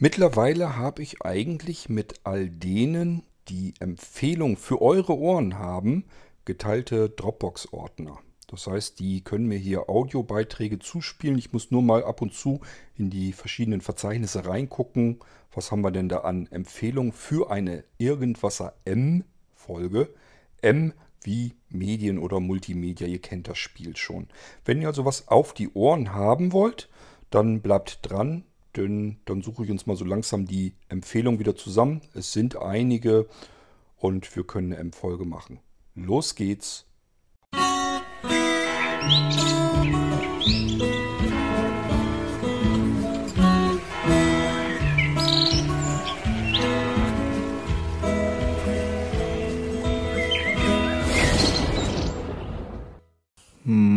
Mittlerweile habe ich eigentlich mit all denen, die Empfehlung für eure Ohren haben, geteilte Dropbox-Ordner. Das heißt, die können mir hier Audiobeiträge zuspielen. Ich muss nur mal ab und zu in die verschiedenen Verzeichnisse reingucken. Was haben wir denn da an Empfehlungen für eine Irgendwasser M-Folge? M wie Medien oder Multimedia, ihr kennt das Spiel schon. Wenn ihr also was auf die Ohren haben wollt, dann bleibt dran denn dann suche ich uns mal so langsam die Empfehlung wieder zusammen. Es sind einige und wir können eine M-Folge machen. Los geht's!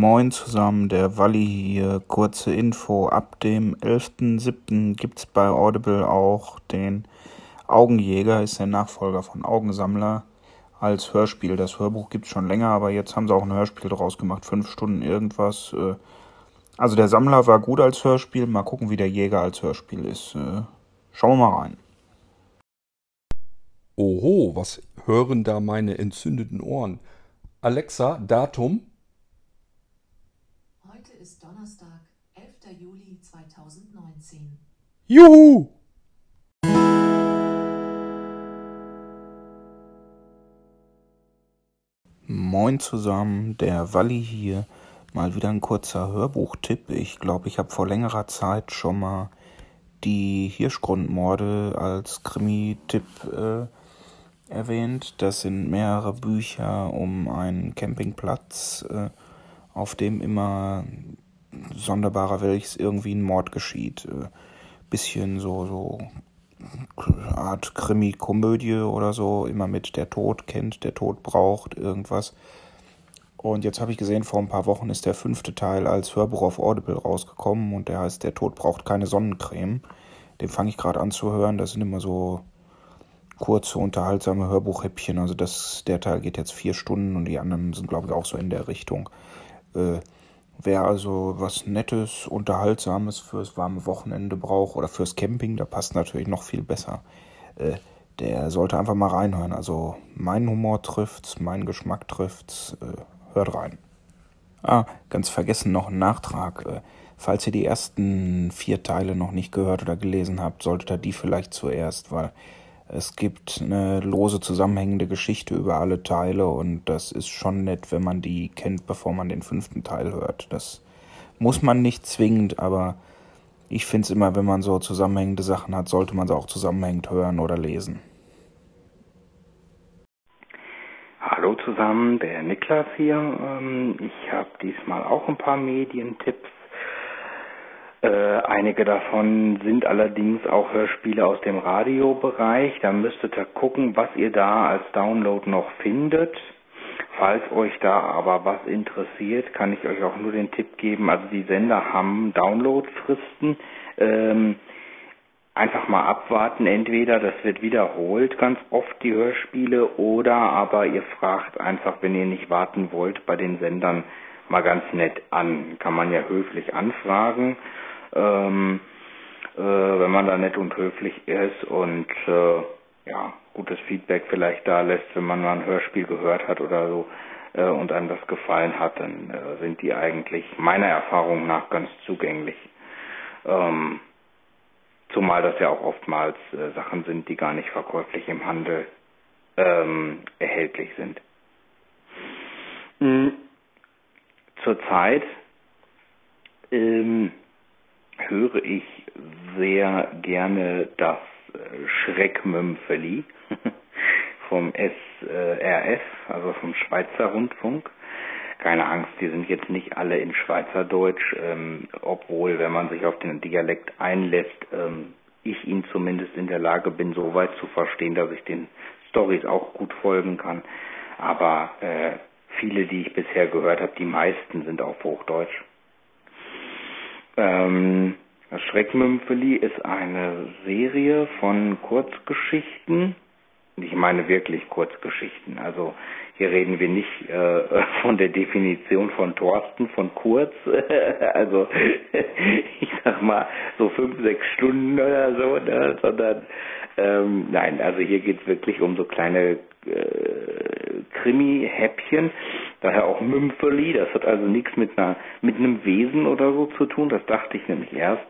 Moin zusammen, der Walli hier. Kurze Info. Ab dem 11.07. gibt's bei Audible auch den Augenjäger, ist der Nachfolger von Augensammler, als Hörspiel. Das Hörbuch gibt's schon länger, aber jetzt haben sie auch ein Hörspiel draus gemacht. Fünf Stunden irgendwas. Äh. Also der Sammler war gut als Hörspiel. Mal gucken, wie der Jäger als Hörspiel ist. Äh. Schauen wir mal rein. Oho, was hören da meine entzündeten Ohren? Alexa, Datum? ist Donnerstag, 11. Juli 2019. Juhu! Moin zusammen, der Walli hier. Mal wieder ein kurzer Hörbuchtipp. Ich glaube, ich habe vor längerer Zeit schon mal die Hirschgrundmorde als Krimi-Tipp äh, erwähnt. Das sind mehrere Bücher um einen Campingplatz. Äh, auf dem immer sonderbarer Welches irgendwie ein Mord geschieht. Äh, bisschen so, so Art Krimi-Komödie oder so, immer mit der Tod kennt, der Tod braucht, irgendwas. Und jetzt habe ich gesehen, vor ein paar Wochen ist der fünfte Teil als Hörbuch auf Audible rausgekommen und der heißt Der Tod braucht keine Sonnencreme. Den fange ich gerade an zu hören. Das sind immer so kurze, unterhaltsame Hörbuchhäppchen. Also das, der Teil geht jetzt vier Stunden und die anderen sind, glaube ich, auch so in der Richtung. Äh, wer also was Nettes, Unterhaltsames fürs warme Wochenende braucht oder fürs Camping, da passt natürlich noch viel besser. Äh, der sollte einfach mal reinhören. Also mein Humor trifft's, mein Geschmack trifft's. Äh, hört rein. Ah, ganz vergessen noch ein Nachtrag. Äh, falls ihr die ersten vier Teile noch nicht gehört oder gelesen habt, solltet ihr die vielleicht zuerst, weil es gibt eine lose zusammenhängende Geschichte über alle Teile und das ist schon nett, wenn man die kennt, bevor man den fünften Teil hört. Das muss man nicht zwingend, aber ich finde es immer, wenn man so zusammenhängende Sachen hat, sollte man sie auch zusammenhängend hören oder lesen. Hallo zusammen, der Niklas hier. Ähm, ich habe diesmal auch ein paar Medientipps äh, einige davon sind allerdings auch Hörspiele aus dem Radiobereich. Da müsstet ihr gucken, was ihr da als Download noch findet. Falls euch da aber was interessiert, kann ich euch auch nur den Tipp geben. Also die Sender haben Downloadfristen. Ähm, einfach mal abwarten. Entweder das wird wiederholt ganz oft die Hörspiele oder aber ihr fragt einfach, wenn ihr nicht warten wollt, bei den Sendern mal ganz nett an. Kann man ja höflich anfragen ähm, äh, wenn man da nett und höflich ist und äh, ja, gutes Feedback vielleicht da lässt, wenn man mal ein Hörspiel gehört hat oder so äh, und einem das gefallen hat, dann äh, sind die eigentlich meiner Erfahrung nach ganz zugänglich. Ähm, zumal das ja auch oftmals äh, Sachen sind, die gar nicht verkäuflich im Handel ähm, erhältlich sind. Mhm. Zurzeit ähm, höre ich sehr gerne das äh, Schreckmümpfeli vom SRF, also vom Schweizer Rundfunk. Keine Angst, die sind jetzt nicht alle in Schweizerdeutsch, ähm, obwohl, wenn man sich auf den Dialekt einlässt, ähm, ich ihn zumindest in der Lage bin, so weit zu verstehen, dass ich den Stories auch gut folgen kann. Aber äh, viele, die ich bisher gehört habe, die meisten sind auf Hochdeutsch. Ähm, Schreckmümpfeli ist eine Serie von Kurzgeschichten ich meine wirklich Kurzgeschichten. Also hier reden wir nicht äh, von der Definition von Thorsten von Kurz, also ich sag mal so fünf, sechs Stunden oder so, ne? sondern ähm, nein, also hier geht es wirklich um so kleine äh, Krimi-Häppchen, daher auch Mümpfeli, das hat also nichts mit einer mit einem Wesen oder so zu tun, das dachte ich nämlich erst,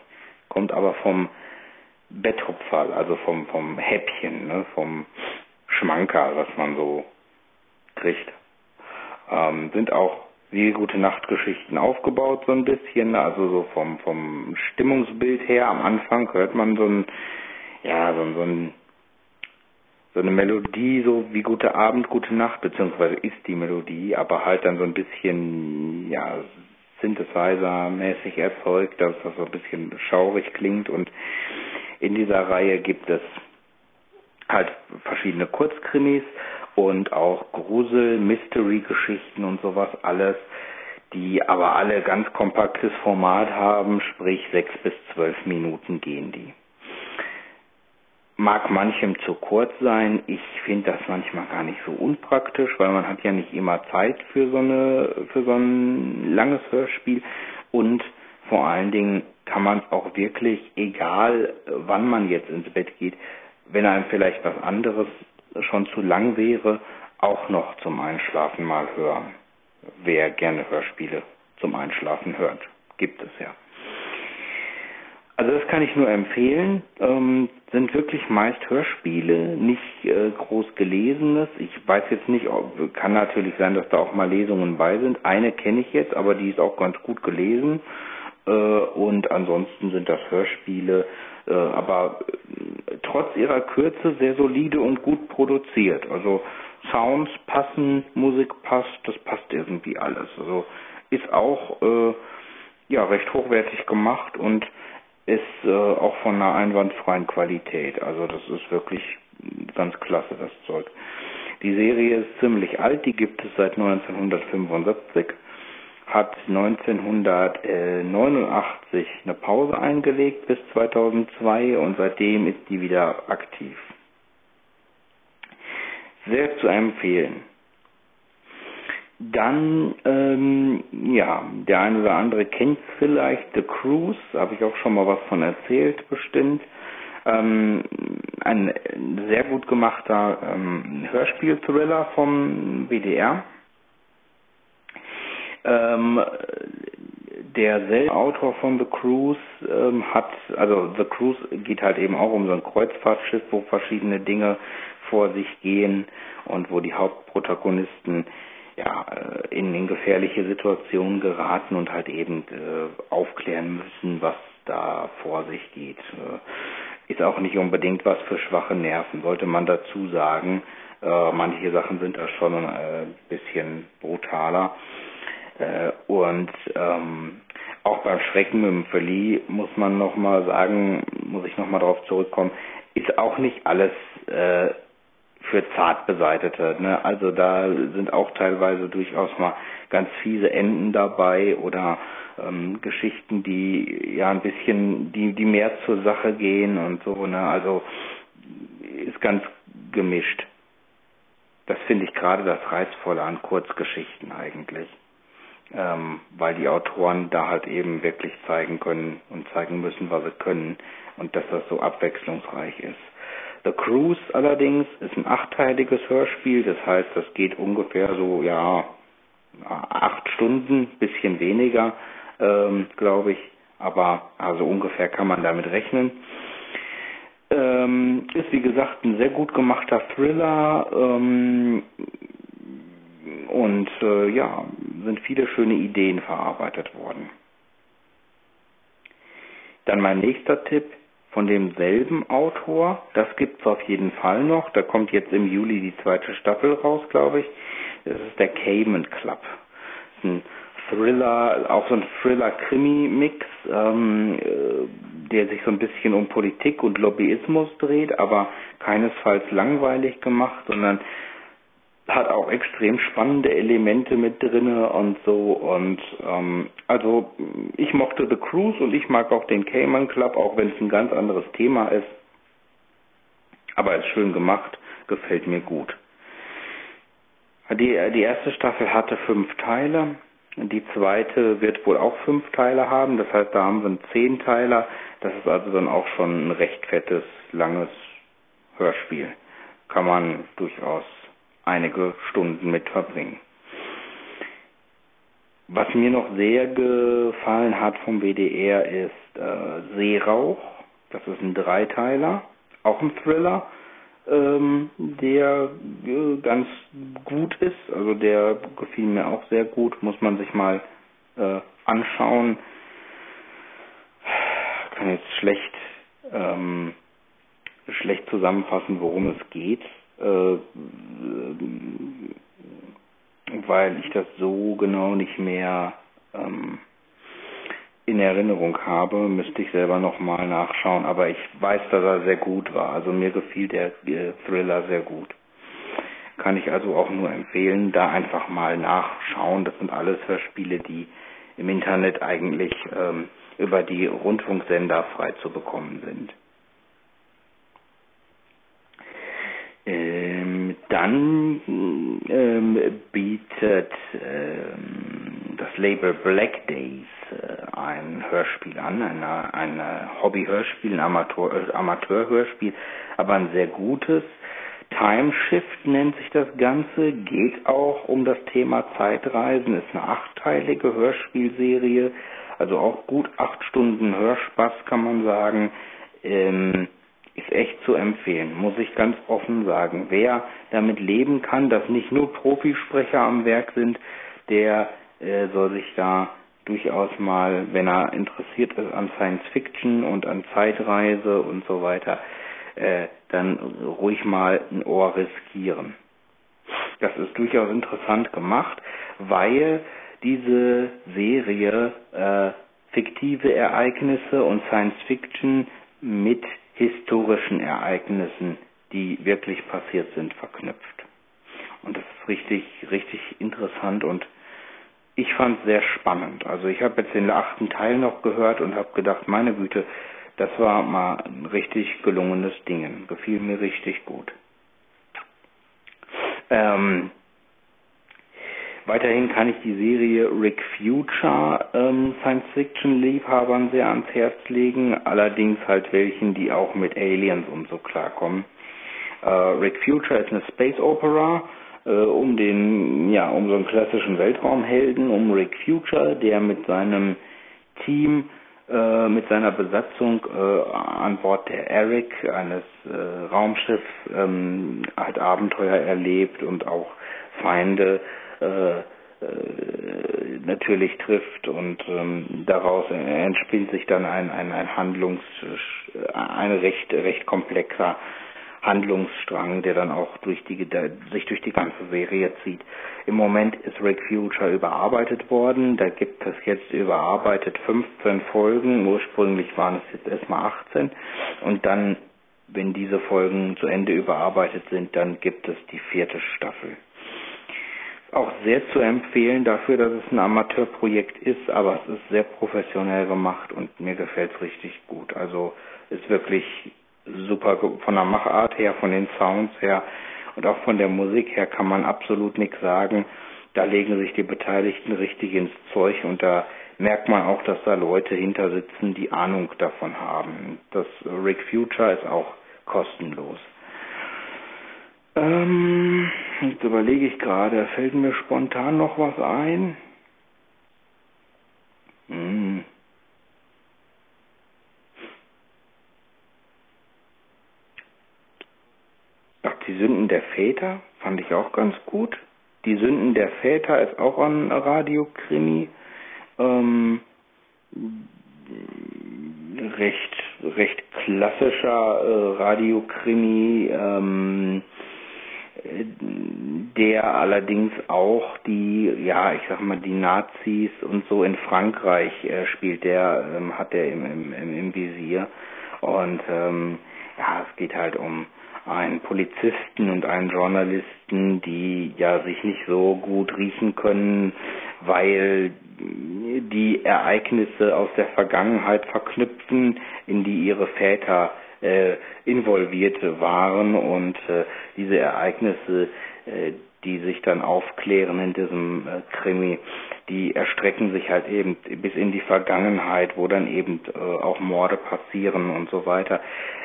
kommt aber vom Betthupferl, also vom vom Häppchen, ne? vom Schmanker, was man so kriegt. Ähm, sind auch wie gute Nachtgeschichten aufgebaut so ein bisschen, also so vom vom Stimmungsbild her. Am Anfang hört man so ein ja so, so ein so eine Melodie, so wie gute Abend, gute Nacht, beziehungsweise ist die Melodie, aber halt dann so ein bisschen, ja, Synthesizer-mäßig erzeugt, dass das so ein bisschen schaurig klingt und in dieser Reihe gibt es halt verschiedene Kurzkrimis und auch Grusel, Mystery-Geschichten und sowas alles, die aber alle ganz kompaktes Format haben, sprich sechs bis zwölf Minuten gehen die. Mag manchem zu kurz sein. Ich finde das manchmal gar nicht so unpraktisch, weil man hat ja nicht immer Zeit für so eine, für so ein langes Hörspiel und vor allen Dingen kann man es auch wirklich, egal wann man jetzt ins Bett geht, wenn einem vielleicht was anderes schon zu lang wäre, auch noch zum Einschlafen mal hören. Wer gerne Hörspiele zum Einschlafen hört, gibt es ja. Also das kann ich nur empfehlen. Ähm, sind wirklich meist Hörspiele, nicht äh, groß gelesenes. Ich weiß jetzt nicht, ob, kann natürlich sein, dass da auch mal Lesungen bei sind. Eine kenne ich jetzt, aber die ist auch ganz gut gelesen. Äh, und ansonsten sind das Hörspiele, äh, aber äh, trotz ihrer Kürze sehr solide und gut produziert. Also Sounds passen, Musik passt, das passt irgendwie alles. Also ist auch äh, ja recht hochwertig gemacht und ist äh, auch von einer einwandfreien Qualität. Also das ist wirklich ganz klasse, das Zeug. Die Serie ist ziemlich alt, die gibt es seit 1975 hat 1989 eine Pause eingelegt bis 2002 und seitdem ist die wieder aktiv. Sehr zu empfehlen. Dann, ähm, ja, der eine oder andere kennt vielleicht The Cruise, habe ich auch schon mal was von erzählt, bestimmt. Ähm, ein sehr gut gemachter ähm, Hörspiel-Thriller vom WDR ähm, derselbe Autor von The Cruise ähm, hat, also The Cruise geht halt eben auch um so ein Kreuzfahrtschiff, wo verschiedene Dinge vor sich gehen und wo die Hauptprotagonisten ja, äh, in, in gefährliche Situationen geraten und halt eben äh, aufklären müssen, was da vor sich geht. Äh, ist auch nicht unbedingt was für schwache Nerven, sollte man dazu sagen. Äh, manche Sachen sind da schon ein äh, bisschen brutaler. Äh, und ähm, auch beim Schrecken mit dem Verlieh muss man nochmal sagen, muss ich nochmal darauf zurückkommen, ist auch nicht alles für zart beseitete. Ne? Also da sind auch teilweise durchaus mal ganz fiese Enden dabei oder ähm, Geschichten, die ja ein bisschen, die, die mehr zur Sache gehen und so. Ne? Also ist ganz gemischt. Das finde ich gerade das Reizvolle an Kurzgeschichten eigentlich ähm, weil die Autoren da halt eben wirklich zeigen können und zeigen müssen, was sie können und dass das so abwechslungsreich ist. The Cruise allerdings ist ein achtteiliges Hörspiel, das heißt, das geht ungefähr so, ja, acht Stunden, bisschen weniger, ähm, glaube ich, aber also ungefähr kann man damit rechnen. Ähm, ist wie gesagt ein sehr gut gemachter Thriller ähm, und äh, ja, sind viele schöne Ideen verarbeitet worden. Dann mein nächster Tipp von demselben Autor, das gibt's auf jeden Fall noch. Da kommt jetzt im Juli die zweite Staffel raus, glaube ich. Das ist der Cayman Club. Ein Thriller, auch so ein Thriller-Krimi-Mix, ähm, äh, der sich so ein bisschen um Politik und Lobbyismus dreht, aber keinesfalls langweilig gemacht, sondern hat auch extrem spannende Elemente mit drinne und so und ähm, also ich mochte The Cruise und ich mag auch den Cayman Club, auch wenn es ein ganz anderes Thema ist. Aber es ist schön gemacht, gefällt mir gut. Die, die erste Staffel hatte fünf Teile. Die zweite wird wohl auch fünf Teile haben. Das heißt, da haben wir einen Zehnteiler. Das ist also dann auch schon ein recht fettes, langes Hörspiel. Kann man durchaus einige Stunden mit verbringen. Was mir noch sehr gefallen hat vom WDR ist äh, Seerauch. Das ist ein Dreiteiler, auch ein Thriller ähm, der äh, ganz gut ist. Also der gefiel mir auch sehr gut, muss man sich mal äh, anschauen. Kann jetzt schlecht ähm, schlecht zusammenfassen, worum es geht, äh, weil ich das so genau nicht mehr ähm, in Erinnerung habe, müsste ich selber nochmal nachschauen, aber ich weiß, dass er sehr gut war. Also mir gefiel der äh, Thriller sehr gut. Kann ich also auch nur empfehlen, da einfach mal nachschauen. Das sind alles Hörspiele, die im Internet eigentlich ähm, über die Rundfunksender frei zu bekommen sind. Ähm, dann ähm, bietet ähm, das Label Black Days äh, ein Hörspiel an, eine, eine Hobby-Hörspiel, ein Amateur, äh, Amateur-Hörspiel, aber ein sehr gutes. Time Shift nennt sich das Ganze, geht auch um das Thema Zeitreisen, ist eine achtteilige Hörspielserie, also auch gut acht Stunden Hörspaß kann man sagen. Ähm, ist echt zu empfehlen, muss ich ganz offen sagen. Wer damit leben kann, dass nicht nur Profisprecher am Werk sind, der äh, soll sich da durchaus mal, wenn er interessiert ist an Science Fiction und an Zeitreise und so weiter, äh, dann ruhig mal ein Ohr riskieren. Das ist durchaus interessant gemacht, weil diese Serie äh, fiktive Ereignisse und Science Fiction mit historischen Ereignissen, die wirklich passiert sind, verknüpft. Und das ist richtig, richtig interessant und ich fand es sehr spannend. Also ich habe jetzt den achten Teil noch gehört und habe gedacht, meine Güte, das war mal ein richtig gelungenes Ding. Gefiel mir richtig gut. Ähm, weiterhin kann ich die Serie Rick Future ähm, Science-Fiction-Liebhabern sehr ans Herz legen, allerdings halt welchen, die auch mit Aliens und so klarkommen. Äh, Rick Future ist eine Space Opera äh, um den, ja, um so einen klassischen Weltraumhelden, um Rick Future, der mit seinem Team, äh, mit seiner Besatzung äh, an Bord der Eric, eines äh, Raumschiffs, ähm, halt Abenteuer erlebt und auch Feinde äh, äh, natürlich trifft und ähm, daraus entspinnt sich dann ein, ein, ein Handlungs, ein recht, recht komplexer Handlungsstrang, der dann auch durch die, sich durch die ganze Serie zieht. Im Moment ist Rick Future überarbeitet worden. Da gibt es jetzt überarbeitet 15 Folgen. Ursprünglich waren es jetzt erstmal 18. Und dann, wenn diese Folgen zu Ende überarbeitet sind, dann gibt es die vierte Staffel auch sehr zu empfehlen dafür, dass es ein Amateurprojekt ist, aber es ist sehr professionell gemacht und mir gefällt es richtig gut. Also ist wirklich super von der Machart her, von den Sounds her und auch von der Musik her kann man absolut nichts sagen. Da legen sich die Beteiligten richtig ins Zeug und da merkt man auch, dass da Leute hinter sitzen, die Ahnung davon haben. Das Rick Future ist auch kostenlos. Ähm, jetzt überlege ich gerade, fällt mir spontan noch was ein? Hm. Die Sünden der Väter fand ich auch ganz gut. Die Sünden der Väter ist auch ein Radiokrimi. Ähm, recht, recht klassischer äh, Radiokrimi, ähm, der allerdings auch die, ja, ich sag mal, die Nazis und so in Frankreich äh, spielt, der ähm, hat er im, im, im Visier. Und ähm, ja, es geht halt um einen Polizisten und einen Journalisten, die ja sich nicht so gut riechen können, weil die Ereignisse aus der Vergangenheit verknüpfen, in die ihre Väter äh, involviert waren und äh, diese Ereignisse, äh, die sich dann aufklären in diesem äh, Krimi, die erstrecken sich halt eben bis in die Vergangenheit, wo dann eben äh, auch Morde passieren und so weiter.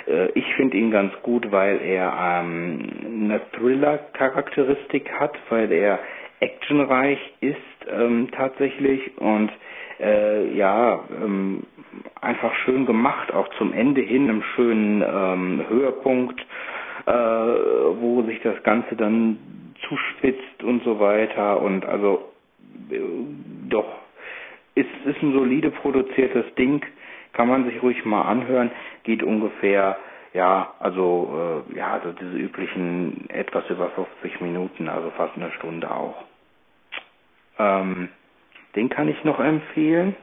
Äh, ich finde ihn ganz gut, weil er ähm, eine Thriller-Charakteristik hat, weil er actionreich ist ähm, tatsächlich und äh, ja ähm, einfach schön gemacht, auch zum Ende hin einem schönen ähm, Höhepunkt, äh, wo sich das Ganze dann zuspitzt und so weiter und also äh, doch ist ist ein solide produziertes Ding, kann man sich ruhig mal anhören, geht ungefähr ja, also äh, ja, also diese üblichen etwas über 50 Minuten, also fast eine Stunde auch. Ähm, den kann ich noch empfehlen.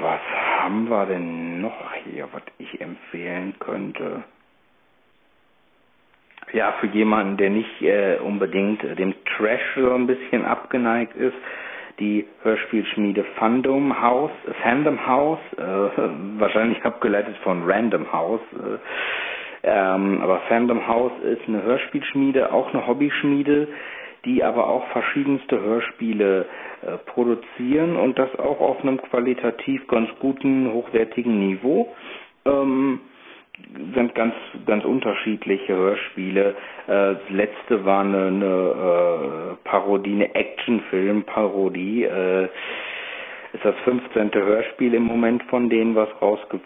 Was haben wir denn noch hier, was ich empfehlen könnte? Ja, für jemanden, der nicht äh, unbedingt dem Trash so ein bisschen abgeneigt ist, die Hörspielschmiede Fandom House, Fandom House, äh, wahrscheinlich abgeleitet von Random House. Äh, ähm, aber Fandom House ist eine Hörspielschmiede, auch eine Hobbyschmiede, die aber auch verschiedenste Hörspiele äh, produzieren und das auch auf einem qualitativ ganz guten, hochwertigen Niveau. Ähm, sind ganz ganz unterschiedliche Hörspiele. Äh, das letzte war eine, eine äh, Parodie, eine Actionfilm-Parodie. Äh, ist das 15. Hörspiel im Moment von denen, was rausge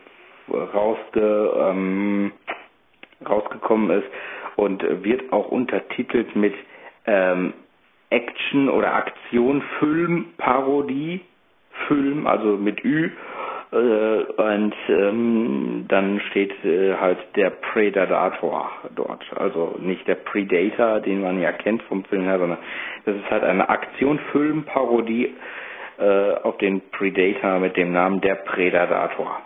rausge ähm, rausgekommen ist und wird auch untertitelt mit ähm, Action oder Aktion Film also mit Ü. Äh, und ähm, dann steht äh, halt der Predator dort. Also nicht der Predator den man ja kennt vom Film her sondern das ist halt eine Aktion Film Parodie äh, auf den Predator mit dem Namen der Predator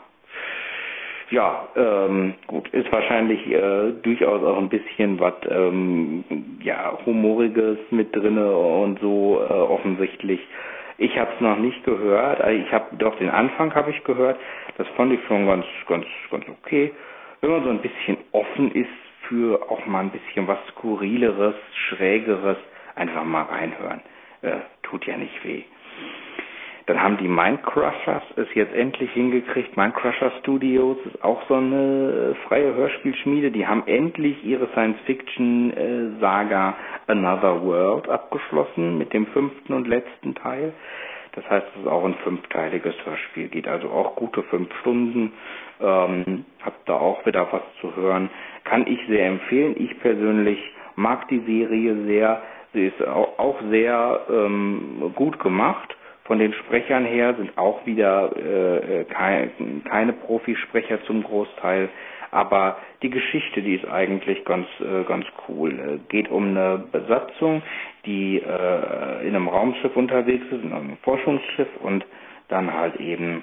ja, ähm, gut, ist wahrscheinlich äh, durchaus auch ein bisschen was ähm, ja humoriges mit drinne und so äh, offensichtlich. Ich habe es noch nicht gehört. Also ich habe doch den Anfang habe ich gehört. Das fand ich schon ganz ganz ganz okay. Wenn man so ein bisschen offen ist für auch mal ein bisschen was skurrileres, schrägeres, einfach mal reinhören. Äh, tut ja nicht weh. Dann haben die Mindcrushers es jetzt endlich hingekriegt. Mindcrusher Studios ist auch so eine äh, freie Hörspielschmiede. Die haben endlich ihre Science-Fiction-Saga Another World abgeschlossen mit dem fünften und letzten Teil. Das heißt, es ist auch ein fünfteiliges Hörspiel, geht also auch gute fünf Stunden. Ähm, hab da auch wieder was zu hören. Kann ich sehr empfehlen. Ich persönlich mag die Serie sehr. Sie ist auch sehr ähm, gut gemacht von den Sprechern her sind auch wieder äh, kein, keine Profisprecher zum Großteil, aber die Geschichte, die ist eigentlich ganz äh, ganz cool. Äh, geht um eine Besatzung, die äh, in einem Raumschiff unterwegs ist, in einem Forschungsschiff und dann halt eben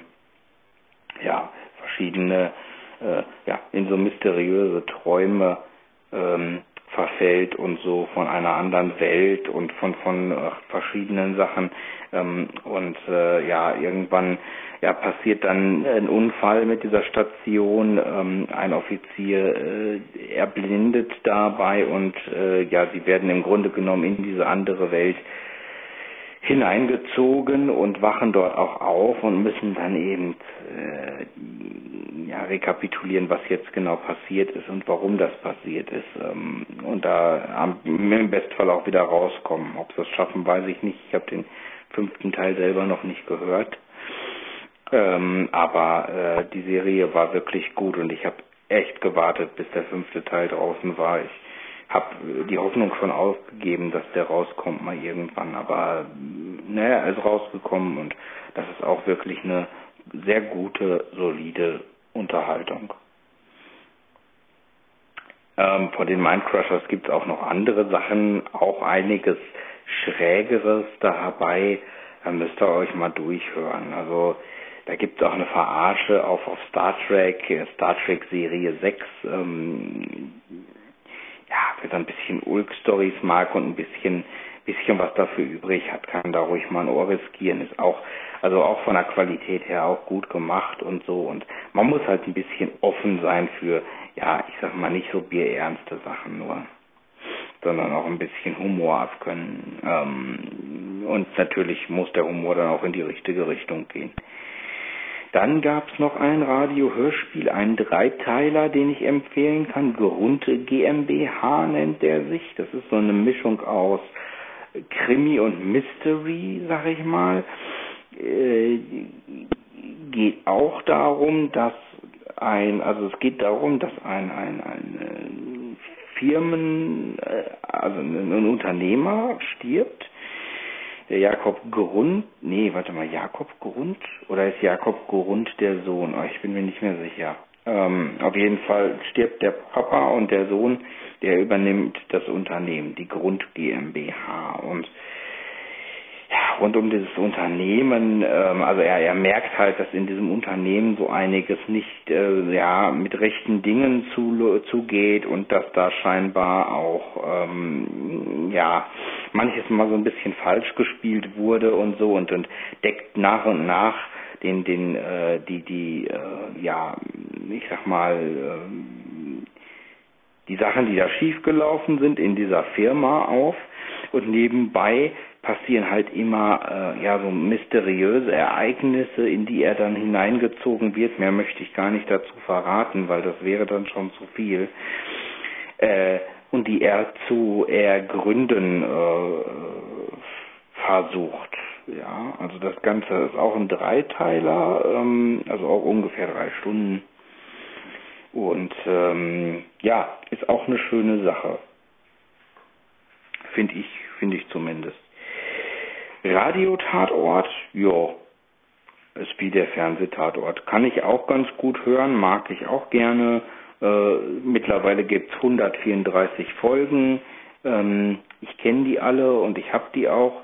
ja verschiedene äh, ja in so mysteriöse Träume ähm, verfällt und so von einer anderen Welt und von von äh, verschiedenen Sachen ähm, und äh, ja irgendwann ja passiert dann ein Unfall mit dieser Station ähm, ein Offizier äh, erblindet dabei und äh, ja sie werden im Grunde genommen in diese andere Welt hineingezogen und wachen dort auch auf und müssen dann eben äh, ja, rekapitulieren, was jetzt genau passiert ist und warum das passiert ist. Ähm, und da im Bestfall auch wieder rauskommen. Ob sie das schaffen, weiß ich nicht. Ich habe den fünften Teil selber noch nicht gehört. Ähm, aber äh, die Serie war wirklich gut und ich habe echt gewartet, bis der fünfte Teil draußen war. Ich habe die Hoffnung schon aufgegeben, dass der rauskommt mal irgendwann. Aber naja, er ist rausgekommen und das ist auch wirklich eine sehr gute, solide Unterhaltung. Ähm, von den Mindcrushers gibt es auch noch andere Sachen, auch einiges Schrägeres dabei. Da müsst ihr euch mal durchhören. Also da gibt es auch eine Verarsche auf, auf Star Trek, äh, Star Trek Serie 6. Ähm, ja, wer so ein bisschen Ulk-Stories mag und ein bisschen bisschen was dafür übrig hat, kann da ruhig mal ein Ohr riskieren. Ist auch, also auch von der Qualität her auch gut gemacht und so. Und man muss halt ein bisschen offen sein für, ja, ich sag mal nicht so bierernste Sachen nur, sondern auch ein bisschen Humor abkönnen. Ähm, und natürlich muss der Humor dann auch in die richtige Richtung gehen. Dann gab es noch ein Radiohörspiel, einen Dreiteiler, den ich empfehlen kann. Grunte GmbH nennt der sich. Das ist so eine Mischung aus Krimi und Mystery, sag ich mal. Äh, geht auch darum, dass ein, also es geht darum, dass ein, ein, ein Firmen, äh, also ein Unternehmer stirbt der Jakob Grund, nee, warte mal, Jakob Grund oder ist Jakob Grund der Sohn? Oh, ich bin mir nicht mehr sicher. Ähm, auf jeden Fall stirbt der Papa und der Sohn, der übernimmt das Unternehmen, die Grund GmbH und rund um dieses Unternehmen, ähm, also er, er merkt halt, dass in diesem Unternehmen so einiges nicht äh, ja mit rechten Dingen zu, zugeht und dass da scheinbar auch ähm, ja manches mal so ein bisschen falsch gespielt wurde und so und, und deckt nach und nach den den äh, die die äh, ja ich sag mal äh, die Sachen, die da schiefgelaufen sind in dieser Firma auf. Und nebenbei passieren halt immer äh, ja so mysteriöse Ereignisse, in die er dann hineingezogen wird. Mehr möchte ich gar nicht dazu verraten, weil das wäre dann schon zu viel. Äh, und die er zu ergründen äh, versucht. Ja, also das Ganze ist auch ein Dreiteiler, ähm, also auch ungefähr drei Stunden. Und ähm, ja, ist auch eine schöne Sache. Finde ich, finde ich zumindest. Radiotatort, ja, ist wie der Fernsehtatort. Kann ich auch ganz gut hören, mag ich auch gerne. Äh, mittlerweile gibt es 134 Folgen. Ähm, ich kenne die alle und ich habe die auch.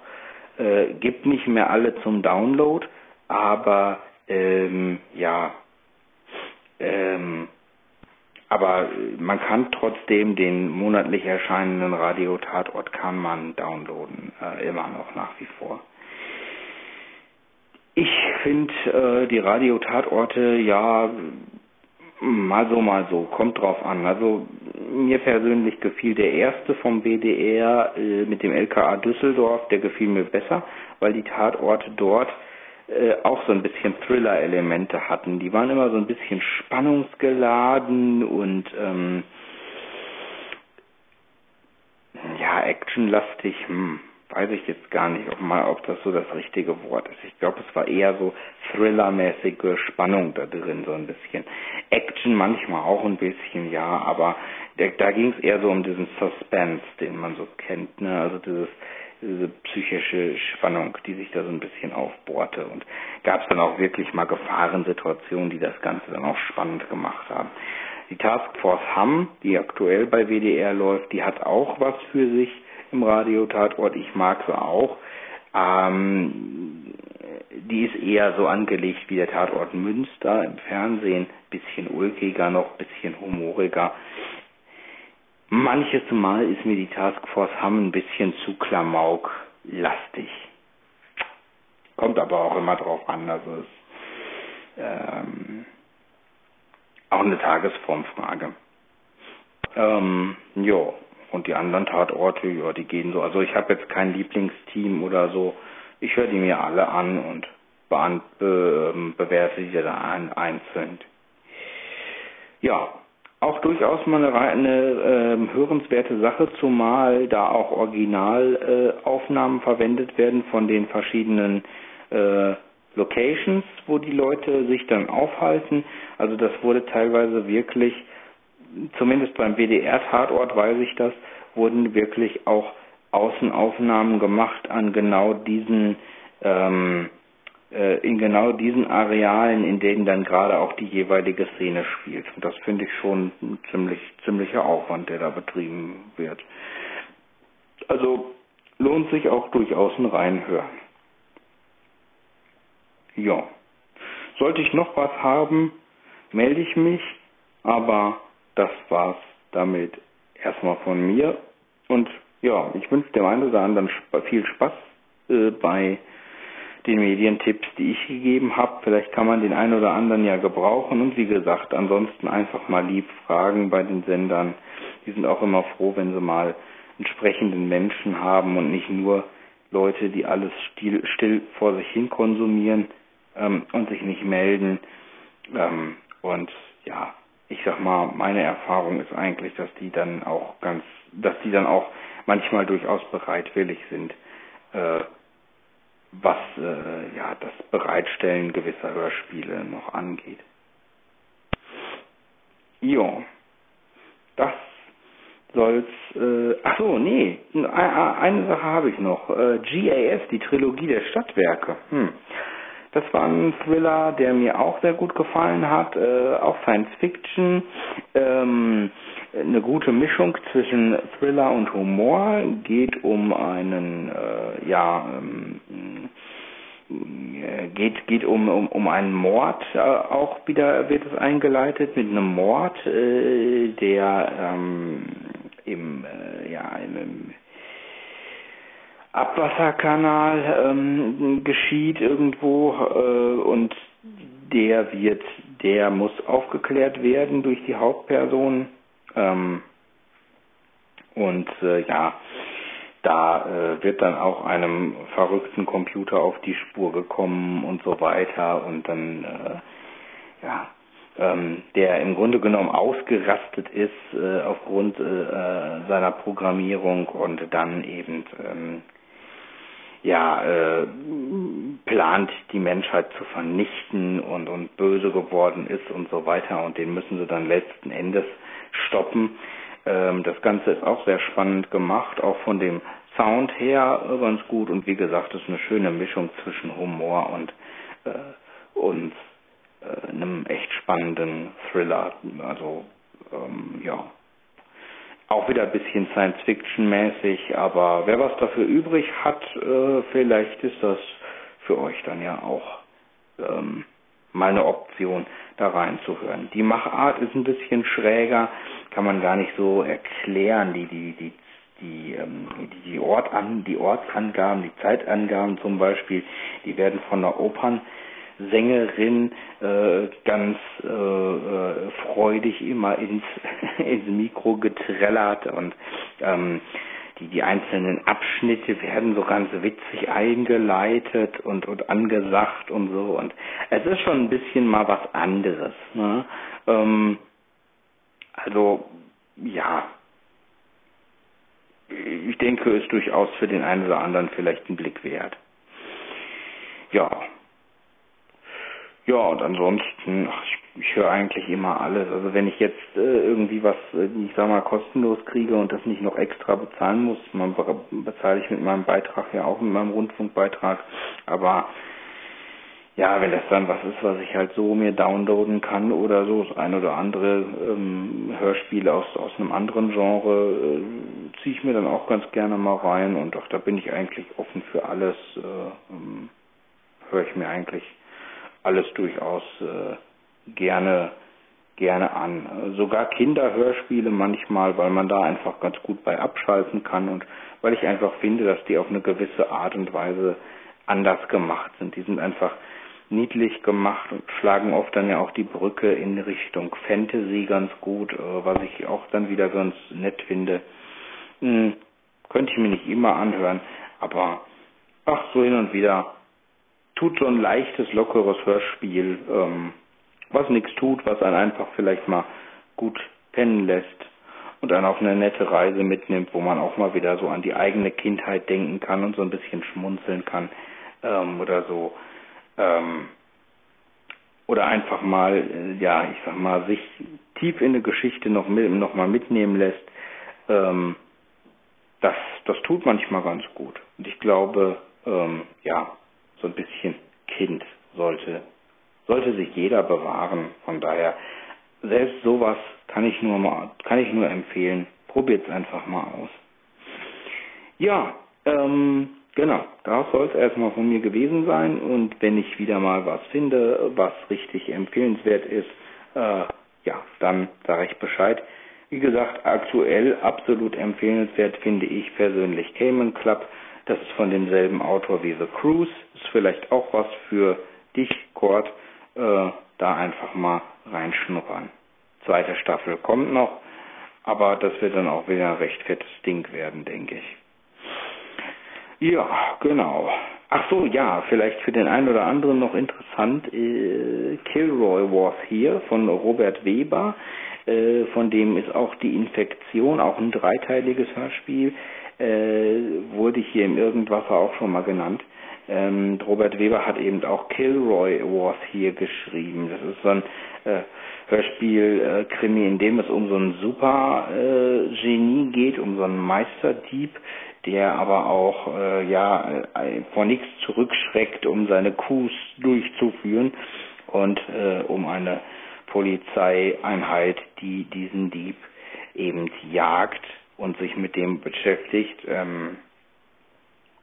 Äh, gibt nicht mehr alle zum Download, aber ähm, ja, ähm, aber man kann trotzdem den monatlich erscheinenden Radiotatort kann man downloaden, äh, immer noch nach wie vor. Ich finde äh, die Radiotatorte ja Mal so, mal so, kommt drauf an. Also mir persönlich gefiel der erste vom WDR äh, mit dem LKA Düsseldorf, der gefiel mir besser, weil die Tatorte dort äh, auch so ein bisschen Thriller-Elemente hatten. Die waren immer so ein bisschen spannungsgeladen und ähm, ja, actionlastig. Hm weiß ich jetzt gar nicht, ob, mal, ob das so das richtige Wort ist. Ich glaube, es war eher so thrillermäßige Spannung da drin, so ein bisschen. Action manchmal auch ein bisschen, ja, aber der, da ging es eher so um diesen Suspense, den man so kennt, ne? Also dieses diese psychische Spannung, die sich da so ein bisschen aufbohrte und gab es dann auch wirklich mal Gefahrensituationen, die das Ganze dann auch spannend gemacht haben. Die Taskforce Hamm, die aktuell bei WDR läuft, die hat auch was für sich im Radiotatort. Ich mag sie auch. Ähm, die ist eher so angelegt wie der Tatort Münster im Fernsehen. Bisschen ulkiger noch, bisschen humoriger. Manches Mal ist mir die Taskforce Hamm ein bisschen zu Klamauk-lastig. Kommt aber auch immer drauf an, also ist ähm, auch eine Tagesformfrage. Ähm, jo, und die anderen Tatorte, ja, die gehen so. Also ich habe jetzt kein Lieblingsteam oder so. Ich höre die mir alle an und be ähm, bewerte die dann einzeln. Ja, auch durchaus mal eine, eine äh, hörenswerte Sache, zumal da auch Originalaufnahmen äh, verwendet werden von den verschiedenen äh, Locations, wo die Leute sich dann aufhalten. Also das wurde teilweise wirklich zumindest beim WDR-Tatort weiß ich das, wurden wirklich auch Außenaufnahmen gemacht an genau diesen, ähm, äh, in genau diesen Arealen, in denen dann gerade auch die jeweilige Szene spielt. Und das finde ich schon ein ziemlich, ziemlicher Aufwand, der da betrieben wird. Also lohnt sich auch durchaus ein Reinhören. Ja. Sollte ich noch was haben, melde ich mich, aber das war's damit erstmal von mir und ja, ich wünsche dem einen oder anderen viel Spaß äh, bei den Medientipps, die ich gegeben habe. Vielleicht kann man den einen oder anderen ja gebrauchen. Und wie gesagt, ansonsten einfach mal lieb fragen bei den Sendern. Die sind auch immer froh, wenn sie mal entsprechenden Menschen haben und nicht nur Leute, die alles still, still vor sich hin konsumieren ähm, und sich nicht melden. Ähm, und ja, ich sag mal, meine Erfahrung ist eigentlich, dass die dann auch ganz, dass die dann auch manchmal durchaus bereitwillig sind, äh, was äh, ja das Bereitstellen gewisser Hörspiele noch angeht. Jo, das soll's. Äh, ach so, nee, eine Sache habe ich noch. Äh, GAS, die Trilogie der Stadtwerke. Hm. Das war ein Thriller, der mir auch sehr gut gefallen hat, äh, auch Science Fiction. Ähm, eine gute Mischung zwischen Thriller und Humor. Geht um einen, äh, ja, ähm, äh, geht geht um um, um einen Mord äh, auch wieder wird es eingeleitet mit einem Mord äh, der ähm, im äh, ja im, im Abwasserkanal ähm, geschieht irgendwo äh, und der wird, der muss aufgeklärt werden durch die Hauptperson ähm, und äh, ja, da äh, wird dann auch einem verrückten Computer auf die Spur gekommen und so weiter und dann äh, ja ähm, der im Grunde genommen ausgerastet ist äh, aufgrund äh, äh seiner Programmierung und dann eben ähm, ja, äh, plant, die Menschheit zu vernichten und, und böse geworden ist und so weiter. Und den müssen sie dann letzten Endes stoppen. Ähm, das Ganze ist auch sehr spannend gemacht, auch von dem Sound her ganz gut. Und wie gesagt, es ist eine schöne Mischung zwischen Humor und, äh, und äh, einem echt spannenden Thriller. Also, ähm, ja, auch wieder ein bisschen Science-Fiction-mäßig, aber wer was dafür übrig hat, äh, vielleicht ist das für euch dann ja auch ähm, mal eine Option, da reinzuhören. Die Machart ist ein bisschen schräger, kann man gar nicht so erklären. Die, die, die, die, ähm, die, Ort an, die Ortsangaben, die Zeitangaben zum Beispiel, die werden von der Opern Sängerin äh, ganz äh, äh, freudig immer ins, ins Mikro getrellert und ähm, die, die einzelnen Abschnitte werden so ganz witzig eingeleitet und, und angesagt und so. Und es ist schon ein bisschen mal was anderes. Ne? Ähm, also, ja. Ich denke, ist durchaus für den einen oder anderen vielleicht ein Blick wert. Ja, ja, und ansonsten, ach, ich, ich höre eigentlich immer alles. Also wenn ich jetzt äh, irgendwie was, äh, ich sag mal, kostenlos kriege und das nicht noch extra bezahlen muss, man bezahle ich mit meinem Beitrag ja auch mit meinem Rundfunkbeitrag. Aber ja, wenn das dann was ist, was ich halt so mir downloaden kann oder so, das ein oder andere ähm, Hörspiele aus, aus einem anderen Genre, äh, ziehe ich mir dann auch ganz gerne mal rein und ach, da bin ich eigentlich offen für alles, äh, ähm, höre ich mir eigentlich alles durchaus äh, gerne gerne an. Sogar Kinderhörspiele manchmal, weil man da einfach ganz gut bei abschalten kann und weil ich einfach finde, dass die auf eine gewisse Art und Weise anders gemacht sind. Die sind einfach niedlich gemacht und schlagen oft dann ja auch die Brücke in Richtung Fantasy ganz gut, äh, was ich auch dann wieder ganz nett finde. Hm, könnte ich mir nicht immer anhören, aber ach, so hin und wieder tut so ein leichtes, lockeres Hörspiel, ähm, was nichts tut, was einen einfach vielleicht mal gut pennen lässt und einen auf eine nette Reise mitnimmt, wo man auch mal wieder so an die eigene Kindheit denken kann und so ein bisschen schmunzeln kann ähm, oder so. Ähm, oder einfach mal, äh, ja, ich sag mal, sich tief in eine Geschichte noch, mit, noch mal mitnehmen lässt. Ähm, das, das tut manchmal ganz gut. Und ich glaube, ähm, ja, so ein bisschen Kind sollte, sollte sich jeder bewahren. Von daher, selbst sowas kann ich nur mal, kann ich nur empfehlen. Probiert es einfach mal aus. Ja, ähm, genau, das soll es erstmal von mir gewesen sein. Und wenn ich wieder mal was finde, was richtig empfehlenswert ist, äh, ja, dann sage ich Bescheid. Wie gesagt, aktuell absolut empfehlenswert finde ich persönlich Cayman Club. Das ist von demselben Autor wie The Cruise. Ist vielleicht auch was für dich, Kurt. Äh, da einfach mal reinschnuppern. Zweite Staffel kommt noch, aber das wird dann auch wieder ein recht fettes Ding werden, denke ich. Ja, genau. Ach so, ja, vielleicht für den einen oder anderen noch interessant, äh, Kilroy was hier von Robert Weber, äh, von dem ist auch die Infektion, auch ein dreiteiliges Hörspiel, äh, wurde hier im Irgendwasser auch schon mal genannt. Ähm, Robert Weber hat eben auch Kilroy was hier geschrieben. Das ist so ein Hörspiel äh, Krimi, in dem es um so einen Super äh, Genie geht, um so einen Meisterdieb, der aber auch äh, ja äh, vor nichts zurückschreckt, um seine Coups durchzuführen und äh, um eine Polizeieinheit, die diesen Dieb eben jagt und sich mit dem beschäftigt ähm,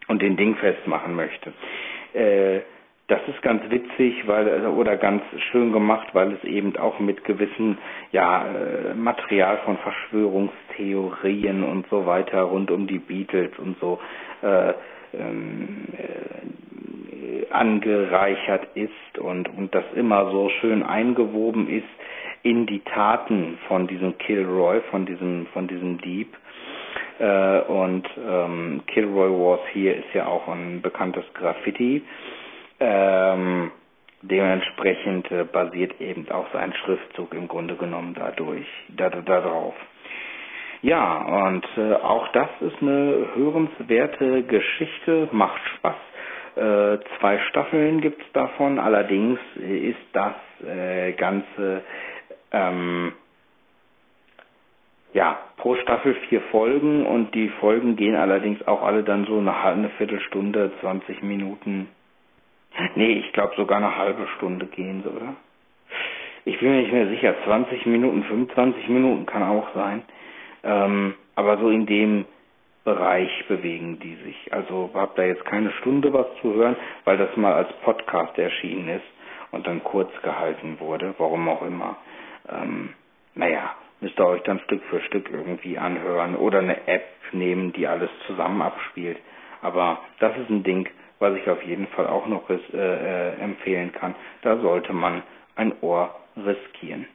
und den Ding festmachen möchte. Äh, das ist ganz witzig, weil oder ganz schön gemacht, weil es eben auch mit gewissen ja äh, Material von Verschwörungstheorien und so weiter rund um die Beatles und so äh, ähm, äh, angereichert ist und und das immer so schön eingewoben ist in die Taten von diesem Kilroy, von diesem von diesem Dieb. Äh, und ähm, Kilroy Wars hier ist ja auch ein bekanntes Graffiti ähm, dementsprechend äh, basiert eben auch sein Schriftzug im Grunde genommen dadurch, da, darauf. Ja, und äh, auch das ist eine hörenswerte Geschichte, macht Spaß. Äh, zwei Staffeln gibt's davon, allerdings ist das äh, Ganze ähm, ja, pro Staffel vier Folgen und die Folgen gehen allerdings auch alle dann so eine, eine Viertelstunde, 20 Minuten Nee, ich glaube sogar eine halbe Stunde gehen oder? Ich bin mir nicht mehr sicher. 20 Minuten, 25 Minuten kann auch sein. Ähm, aber so in dem Bereich bewegen die sich. Also habt da jetzt keine Stunde was zu hören, weil das mal als Podcast erschienen ist und dann kurz gehalten wurde, warum auch immer. Ähm, naja, müsst ihr euch dann Stück für Stück irgendwie anhören oder eine App nehmen, die alles zusammen abspielt. Aber das ist ein Ding, was ich auf jeden Fall auch noch äh, äh, empfehlen kann. Da sollte man ein Ohr riskieren.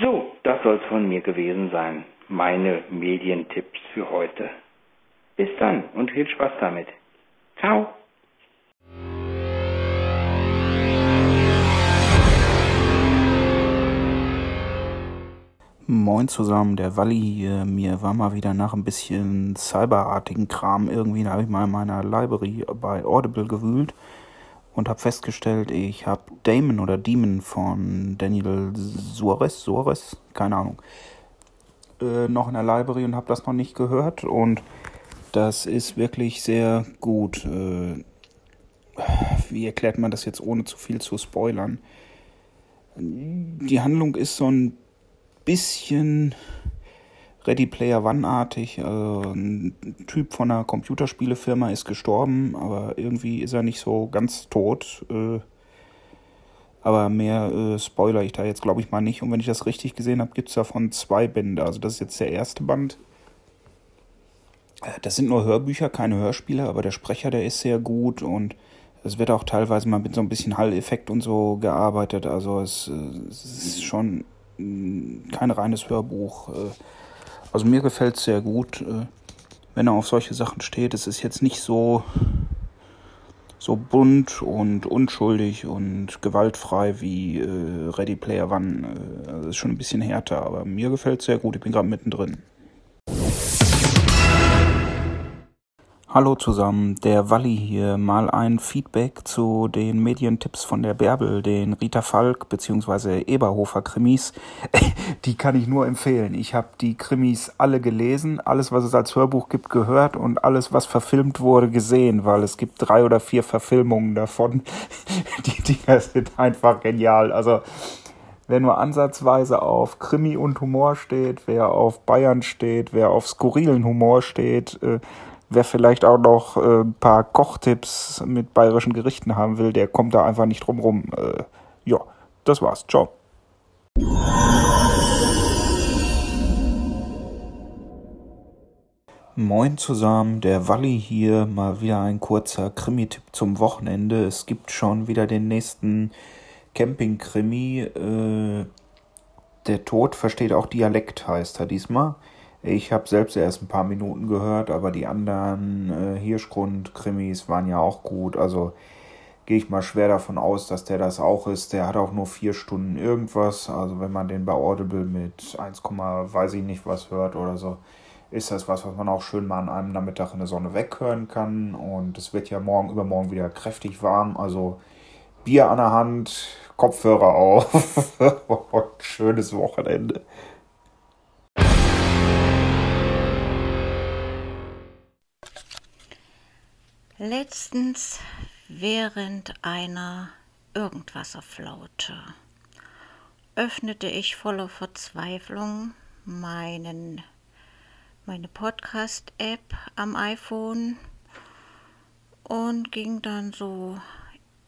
So, das soll es von mir gewesen sein. Meine Medientipps für heute. Bis dann und viel Spaß damit. Ciao. Moin zusammen, der Walli hier. Mir war mal wieder nach ein bisschen cyberartigen Kram irgendwie, da habe ich mal in meiner Library bei Audible gewühlt und habe festgestellt, ich habe Damon oder Demon von Daniel Suarez, Suarez, keine Ahnung, äh, noch in der Library und habe das noch nicht gehört und das ist wirklich sehr gut. Äh, wie erklärt man das jetzt ohne zu viel zu spoilern? Die Handlung ist so ein bisschen Ready Player One-artig. Also ein Typ von einer Computerspielefirma ist gestorben, aber irgendwie ist er nicht so ganz tot. Äh, aber mehr äh, spoiler ich da jetzt, glaube ich, mal nicht. Und wenn ich das richtig gesehen habe, gibt es davon zwei Bände. Also das ist jetzt der erste Band. Äh, das sind nur Hörbücher, keine Hörspiele, aber der Sprecher, der ist sehr gut und es wird auch teilweise mal mit so ein bisschen Hall-Effekt und so gearbeitet. Also es, es ist schon kein reines Hörbuch. Äh, also mir gefällt es sehr gut, äh, wenn er auf solche Sachen steht. Es ist jetzt nicht so so bunt und unschuldig und gewaltfrei wie äh, Ready Player One. Also ist schon ein bisschen härter, aber mir gefällt es sehr gut. Ich bin gerade mittendrin. Hallo zusammen, der Walli hier. Mal ein Feedback zu den Medientipps von der Bärbel, den Rita Falk bzw. Eberhofer Krimis. Die kann ich nur empfehlen. Ich habe die Krimis alle gelesen, alles was es als Hörbuch gibt gehört und alles was verfilmt wurde gesehen, weil es gibt drei oder vier Verfilmungen davon. Die Dinger sind einfach genial. Also wer nur ansatzweise auf Krimi und Humor steht, wer auf Bayern steht, wer auf skurrilen Humor steht, äh, Wer vielleicht auch noch äh, ein paar Kochtipps mit bayerischen Gerichten haben will, der kommt da einfach nicht drum rum. Äh, ja, das war's. Ciao. Moin zusammen, der Walli hier. Mal wieder ein kurzer Krimi-Tipp zum Wochenende. Es gibt schon wieder den nächsten Camping-Krimi. Äh, der Tod versteht auch Dialekt, heißt er diesmal. Ich habe selbst erst ein paar Minuten gehört, aber die anderen äh, Hirschgrund-Krimis waren ja auch gut. Also gehe ich mal schwer davon aus, dass der das auch ist. Der hat auch nur vier Stunden irgendwas. Also wenn man den bei Audible mit 1, weiß ich nicht was hört oder so, ist das was, was man auch schön mal an einem Nachmittag in der Sonne weghören kann. Und es wird ja morgen, übermorgen wieder kräftig warm. Also Bier an der Hand, Kopfhörer auf. Schönes Wochenende. Letztens während einer Irgendwasserflaute öffnete ich voller Verzweiflung meinen meine Podcast-App am iPhone und ging dann so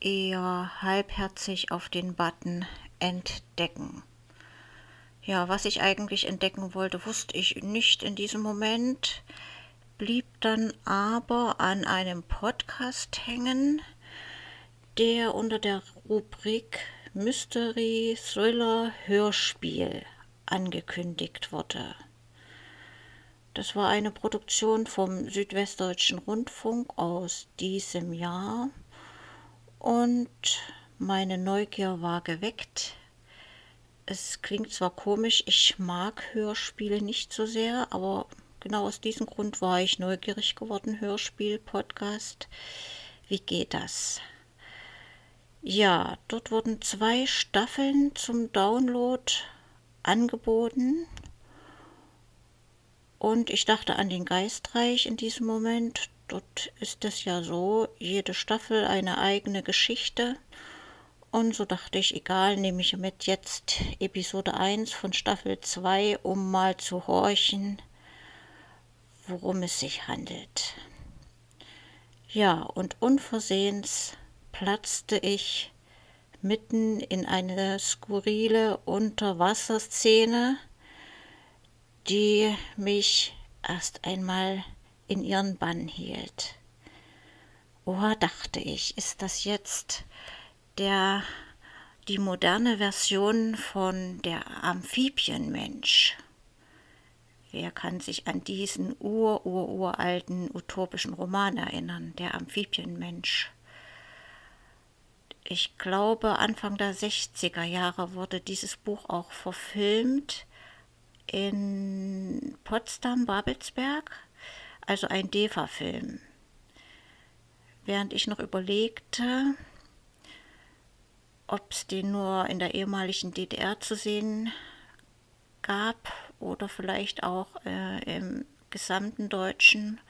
eher halbherzig auf den Button Entdecken. Ja, was ich eigentlich entdecken wollte, wusste ich nicht in diesem Moment, blieb dann aber an einem Podcast hängen, der unter der Rubrik Mystery Thriller Hörspiel angekündigt wurde. Das war eine Produktion vom Südwestdeutschen Rundfunk aus diesem Jahr und meine Neugier war geweckt. Es klingt zwar komisch, ich mag Hörspiele nicht so sehr, aber genau aus diesem Grund war ich neugierig geworden. Hörspiel, Podcast, wie geht das? Ja, dort wurden zwei Staffeln zum Download angeboten. Und ich dachte an den Geistreich in diesem Moment. Dort ist es ja so, jede Staffel eine eigene Geschichte. Und so dachte ich, egal, nehme ich mit jetzt Episode 1 von Staffel 2, um mal zu horchen, worum es sich handelt. Ja, und unversehens platzte ich mitten in eine skurrile Unterwasserszene, die mich erst einmal in ihren Bann hielt. Oh, dachte ich, ist das jetzt der die moderne Version von der Amphibienmensch? Wer kann sich an diesen ur, ur, uralten utopischen Roman erinnern, der Amphibienmensch? Ich glaube, Anfang der 60er Jahre wurde dieses Buch auch verfilmt in Potsdam-Babelsberg, also ein DEFA-Film. Während ich noch überlegte, ob es den nur in der ehemaligen DDR zu sehen gab oder vielleicht auch äh, im gesamten deutschen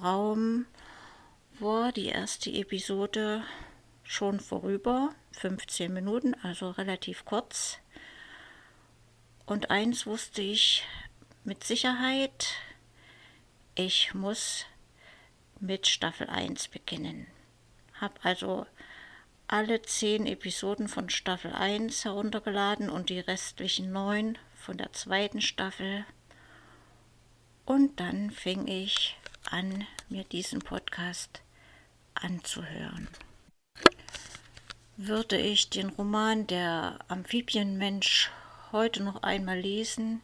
Raum, war die erste Episode schon vorüber, 15 Minuten, also relativ kurz. Und eins wusste ich mit Sicherheit, ich muss mit Staffel 1 beginnen. Habe also alle zehn Episoden von Staffel 1 heruntergeladen und die restlichen neun von der zweiten Staffel. Und dann fing ich an, mir diesen Podcast anzuhören. Würde ich den Roman Der Amphibienmensch heute noch einmal lesen,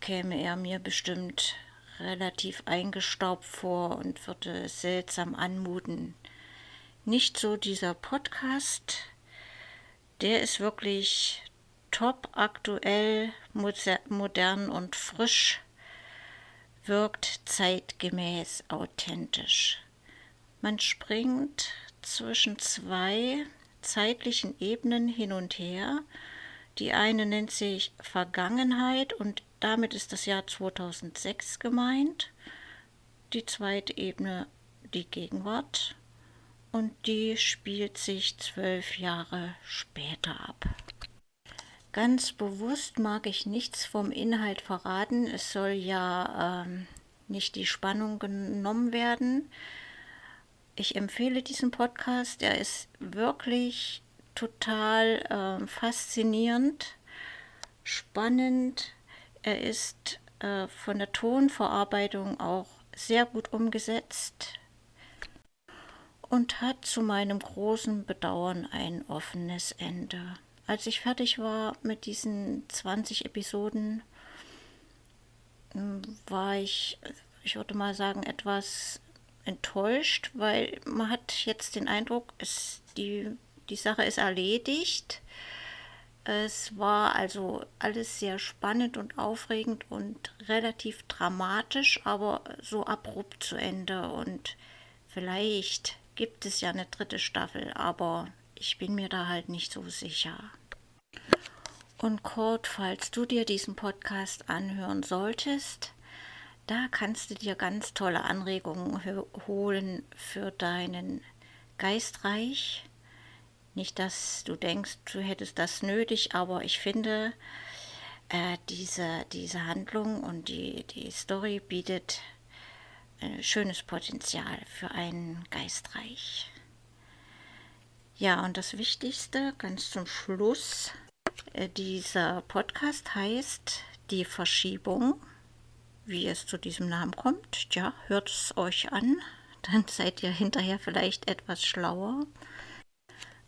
käme er mir bestimmt relativ eingestaubt vor und würde seltsam anmuten. Nicht so dieser Podcast, der ist wirklich top aktuell, modern und frisch, wirkt zeitgemäß authentisch. Man springt zwischen zwei zeitlichen Ebenen hin und her die eine nennt sich Vergangenheit und damit ist das Jahr 2006 gemeint. Die zweite Ebene die Gegenwart und die spielt sich zwölf Jahre später ab. Ganz bewusst mag ich nichts vom Inhalt verraten. Es soll ja ähm, nicht die Spannung genommen werden. Ich empfehle diesen Podcast. Er ist wirklich total äh, faszinierend, spannend. Er ist äh, von der Tonverarbeitung auch sehr gut umgesetzt und hat zu meinem großen Bedauern ein offenes Ende. Als ich fertig war mit diesen 20 Episoden, hm, war ich, ich würde mal sagen, etwas enttäuscht, weil man hat jetzt den Eindruck, es, die, die Sache ist erledigt. Es war also alles sehr spannend und aufregend und relativ dramatisch, aber so abrupt zu Ende. Und vielleicht gibt es ja eine dritte Staffel, aber ich bin mir da halt nicht so sicher. Und Kurt, falls du dir diesen Podcast anhören solltest, da kannst du dir ganz tolle Anregungen holen für deinen Geistreich. Nicht, dass du denkst, du hättest das nötig, aber ich finde, äh, diese, diese Handlung und die, die Story bietet äh, schönes Potenzial für einen Geistreich. Ja, und das Wichtigste ganz zum Schluss, äh, dieser Podcast heißt Die Verschiebung wie es zu diesem Namen kommt. Ja, hört es euch an, dann seid ihr hinterher vielleicht etwas schlauer.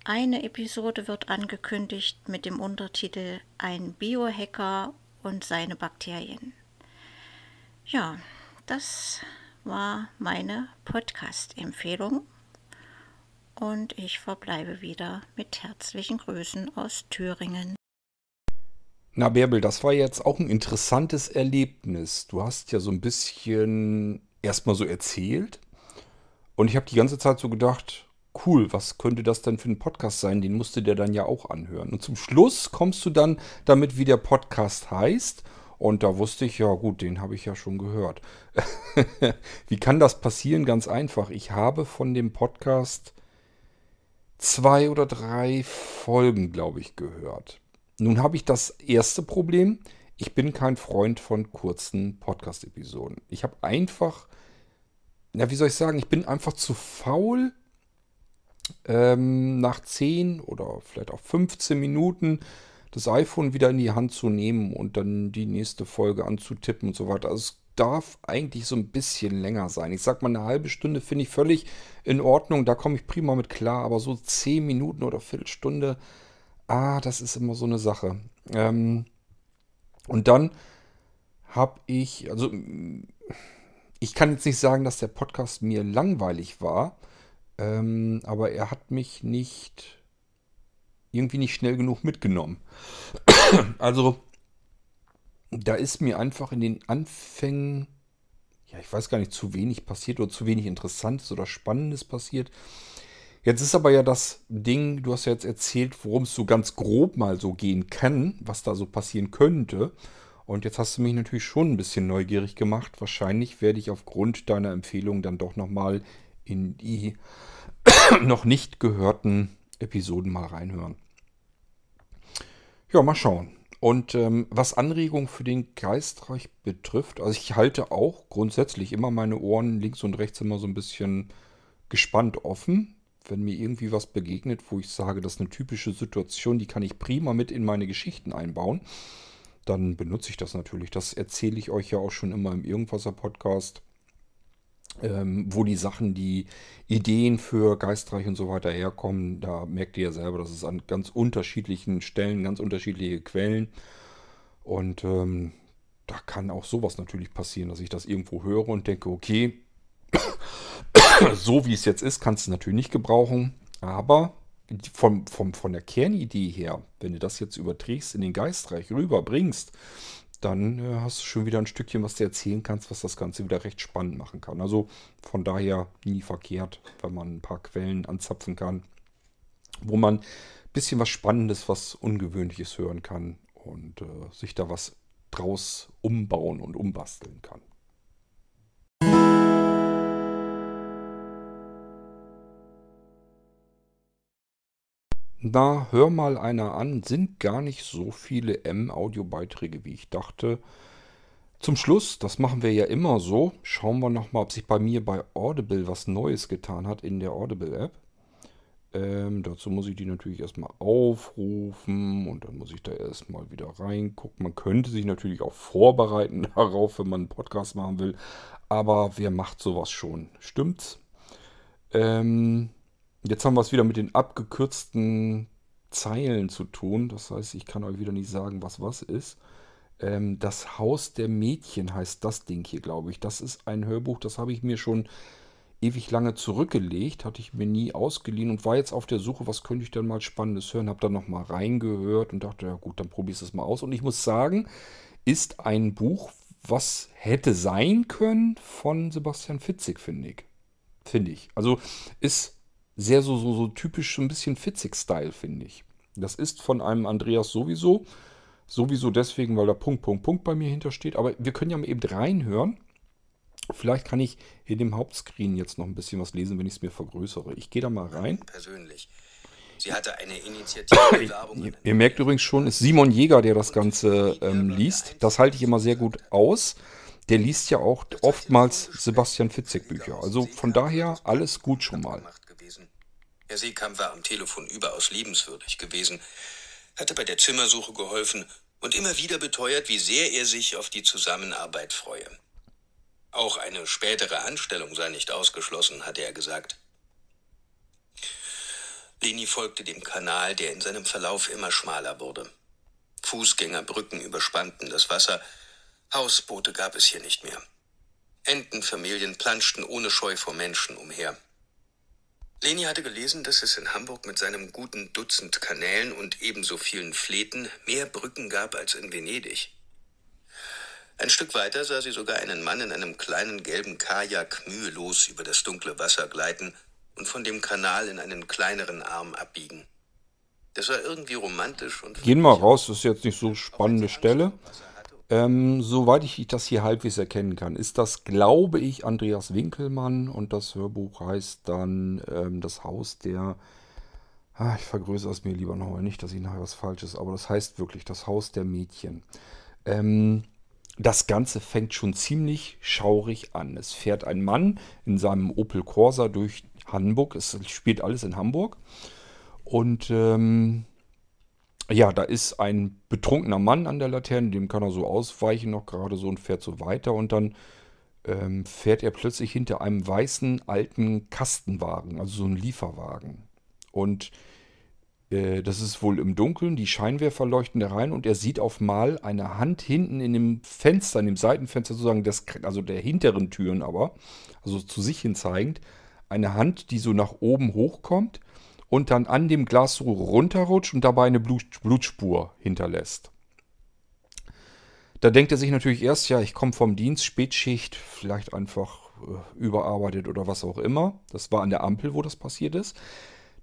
Eine Episode wird angekündigt mit dem Untertitel Ein Biohacker und seine Bakterien. Ja, das war meine Podcast-Empfehlung und ich verbleibe wieder mit herzlichen Grüßen aus Thüringen. Na, Bärbel, das war jetzt auch ein interessantes Erlebnis. Du hast ja so ein bisschen erstmal so erzählt. Und ich habe die ganze Zeit so gedacht, cool, was könnte das denn für ein Podcast sein? Den musst du dir dann ja auch anhören. Und zum Schluss kommst du dann damit, wie der Podcast heißt. Und da wusste ich, ja gut, den habe ich ja schon gehört. wie kann das passieren? Ganz einfach. Ich habe von dem Podcast zwei oder drei Folgen, glaube ich, gehört. Nun habe ich das erste Problem. Ich bin kein Freund von kurzen Podcast-Episoden. Ich habe einfach, na, wie soll ich sagen, ich bin einfach zu faul, ähm, nach 10 oder vielleicht auch 15 Minuten das iPhone wieder in die Hand zu nehmen und dann die nächste Folge anzutippen und so weiter. Also es darf eigentlich so ein bisschen länger sein. Ich sag mal, eine halbe Stunde finde ich völlig in Ordnung. Da komme ich prima mit klar. Aber so 10 Minuten oder Viertelstunde, Ah, das ist immer so eine Sache. Ähm, und dann habe ich, also ich kann jetzt nicht sagen, dass der Podcast mir langweilig war, ähm, aber er hat mich nicht irgendwie nicht schnell genug mitgenommen. also da ist mir einfach in den Anfängen, ja, ich weiß gar nicht, zu wenig passiert oder zu wenig Interessantes oder Spannendes passiert. Jetzt ist aber ja das Ding, du hast ja jetzt erzählt, worum es so ganz grob mal so gehen kann, was da so passieren könnte. Und jetzt hast du mich natürlich schon ein bisschen neugierig gemacht. Wahrscheinlich werde ich aufgrund deiner Empfehlung dann doch nochmal in die noch nicht gehörten Episoden mal reinhören. Ja, mal schauen. Und ähm, was Anregungen für den Geistreich betrifft, also ich halte auch grundsätzlich immer meine Ohren links und rechts immer so ein bisschen gespannt offen wenn mir irgendwie was begegnet, wo ich sage, das ist eine typische Situation, die kann ich prima mit in meine Geschichten einbauen, dann benutze ich das natürlich. Das erzähle ich euch ja auch schon immer im Irgendwasser-Podcast, ähm, wo die Sachen, die Ideen für Geistreich und so weiter herkommen. Da merkt ihr ja selber, das ist an ganz unterschiedlichen Stellen, ganz unterschiedliche Quellen. Und ähm, da kann auch sowas natürlich passieren, dass ich das irgendwo höre und denke, okay, so wie es jetzt ist, kannst du natürlich nicht gebrauchen. Aber vom, vom, von der Kernidee her, wenn du das jetzt überträgst in den Geistreich rüberbringst, dann äh, hast du schon wieder ein Stückchen, was du erzählen kannst, was das Ganze wieder recht spannend machen kann. Also von daher nie verkehrt, wenn man ein paar Quellen anzapfen kann, wo man ein bisschen was Spannendes, was Ungewöhnliches hören kann und äh, sich da was draus umbauen und umbasteln kann. Na, hör mal einer an, sind gar nicht so viele M-Audiobeiträge, wie ich dachte. Zum Schluss, das machen wir ja immer so, schauen wir nochmal, ob sich bei mir bei Audible was Neues getan hat in der Audible-App. Ähm, dazu muss ich die natürlich erstmal aufrufen und dann muss ich da erstmal wieder reingucken. Man könnte sich natürlich auch vorbereiten darauf, wenn man einen Podcast machen will. Aber wer macht sowas schon? Stimmt's? Ähm, jetzt haben wir es wieder mit den abgekürzten Zeilen zu tun. Das heißt, ich kann euch wieder nicht sagen, was was ist. Ähm, das Haus der Mädchen heißt das Ding hier, glaube ich. Das ist ein Hörbuch, das habe ich mir schon ewig lange zurückgelegt, hatte ich mir nie ausgeliehen und war jetzt auf der Suche, was könnte ich denn mal Spannendes hören. Habe dann nochmal reingehört und dachte, ja gut, dann probiere ich es mal aus. Und ich muss sagen, ist ein Buch, was hätte sein können von Sebastian Fitzig, finde ich. Finde ich. Also ist sehr so, so, so typisch so ein bisschen Fitzig-Style, finde ich. Das ist von einem Andreas sowieso. Sowieso deswegen, weil da Punkt, Punkt, Punkt bei mir hintersteht. Aber wir können ja mal eben reinhören. Vielleicht kann ich in dem Hauptscreen jetzt noch ein bisschen was lesen, wenn ich es mir vergrößere. Ich gehe da mal rein. Persönlich. Sie hatte eine Initiative Werbung. Ihr, merkt übrigens schon, es ist Simon Jäger, der das Ganze ähm, liest. Das halte ich immer sehr gut aus. Der liest ja auch oftmals Sebastian Fitzek Bücher. Also von daher alles gut schon mal. Herr Seekamp war am Telefon überaus liebenswürdig gewesen, hatte bei der Zimmersuche geholfen und immer wieder beteuert, wie sehr er sich auf die Zusammenarbeit freue. Auch eine spätere Anstellung sei nicht ausgeschlossen, hatte er gesagt. Leni folgte dem Kanal, der in seinem Verlauf immer schmaler wurde. Fußgängerbrücken überspannten das Wasser, Hausboote gab es hier nicht mehr. Entenfamilien planschten ohne Scheu vor Menschen umher. Leni hatte gelesen, dass es in Hamburg mit seinem guten Dutzend Kanälen und ebenso vielen Fleten mehr Brücken gab als in Venedig. Ein Stück weiter sah sie sogar einen Mann in einem kleinen gelben Kajak mühelos über das dunkle Wasser gleiten und von dem Kanal in einen kleineren Arm abbiegen. Das war irgendwie romantisch und. Gehen wir raus, das ist jetzt nicht so spannende Stelle. Ähm, soweit ich das hier halbwegs erkennen kann, ist das, glaube ich, Andreas Winkelmann und das Hörbuch heißt dann ähm, Das Haus der. Ah, ich vergrößere es mir lieber nochmal nicht, dass ich nachher was Falsches, aber das heißt wirklich Das Haus der Mädchen. Ähm, das Ganze fängt schon ziemlich schaurig an. Es fährt ein Mann in seinem Opel Corsa durch Hamburg. Es spielt alles in Hamburg. Und ähm, ja, da ist ein betrunkener Mann an der Laterne, dem kann er so ausweichen noch gerade so und fährt so weiter. Und dann ähm, fährt er plötzlich hinter einem weißen alten Kastenwagen, also so ein Lieferwagen. Und äh, das ist wohl im Dunkeln, die Scheinwerfer leuchten da rein und er sieht auf mal eine Hand hinten in dem Fenster, in dem Seitenfenster sozusagen, des, also der hinteren Türen aber, also zu sich hin zeigend, eine Hand, die so nach oben hochkommt und dann an dem Glas so runterrutscht und dabei eine Blut, Blutspur hinterlässt. Da denkt er sich natürlich erst, ja, ich komme vom Dienst, Spätschicht, vielleicht einfach äh, überarbeitet oder was auch immer. Das war an der Ampel, wo das passiert ist.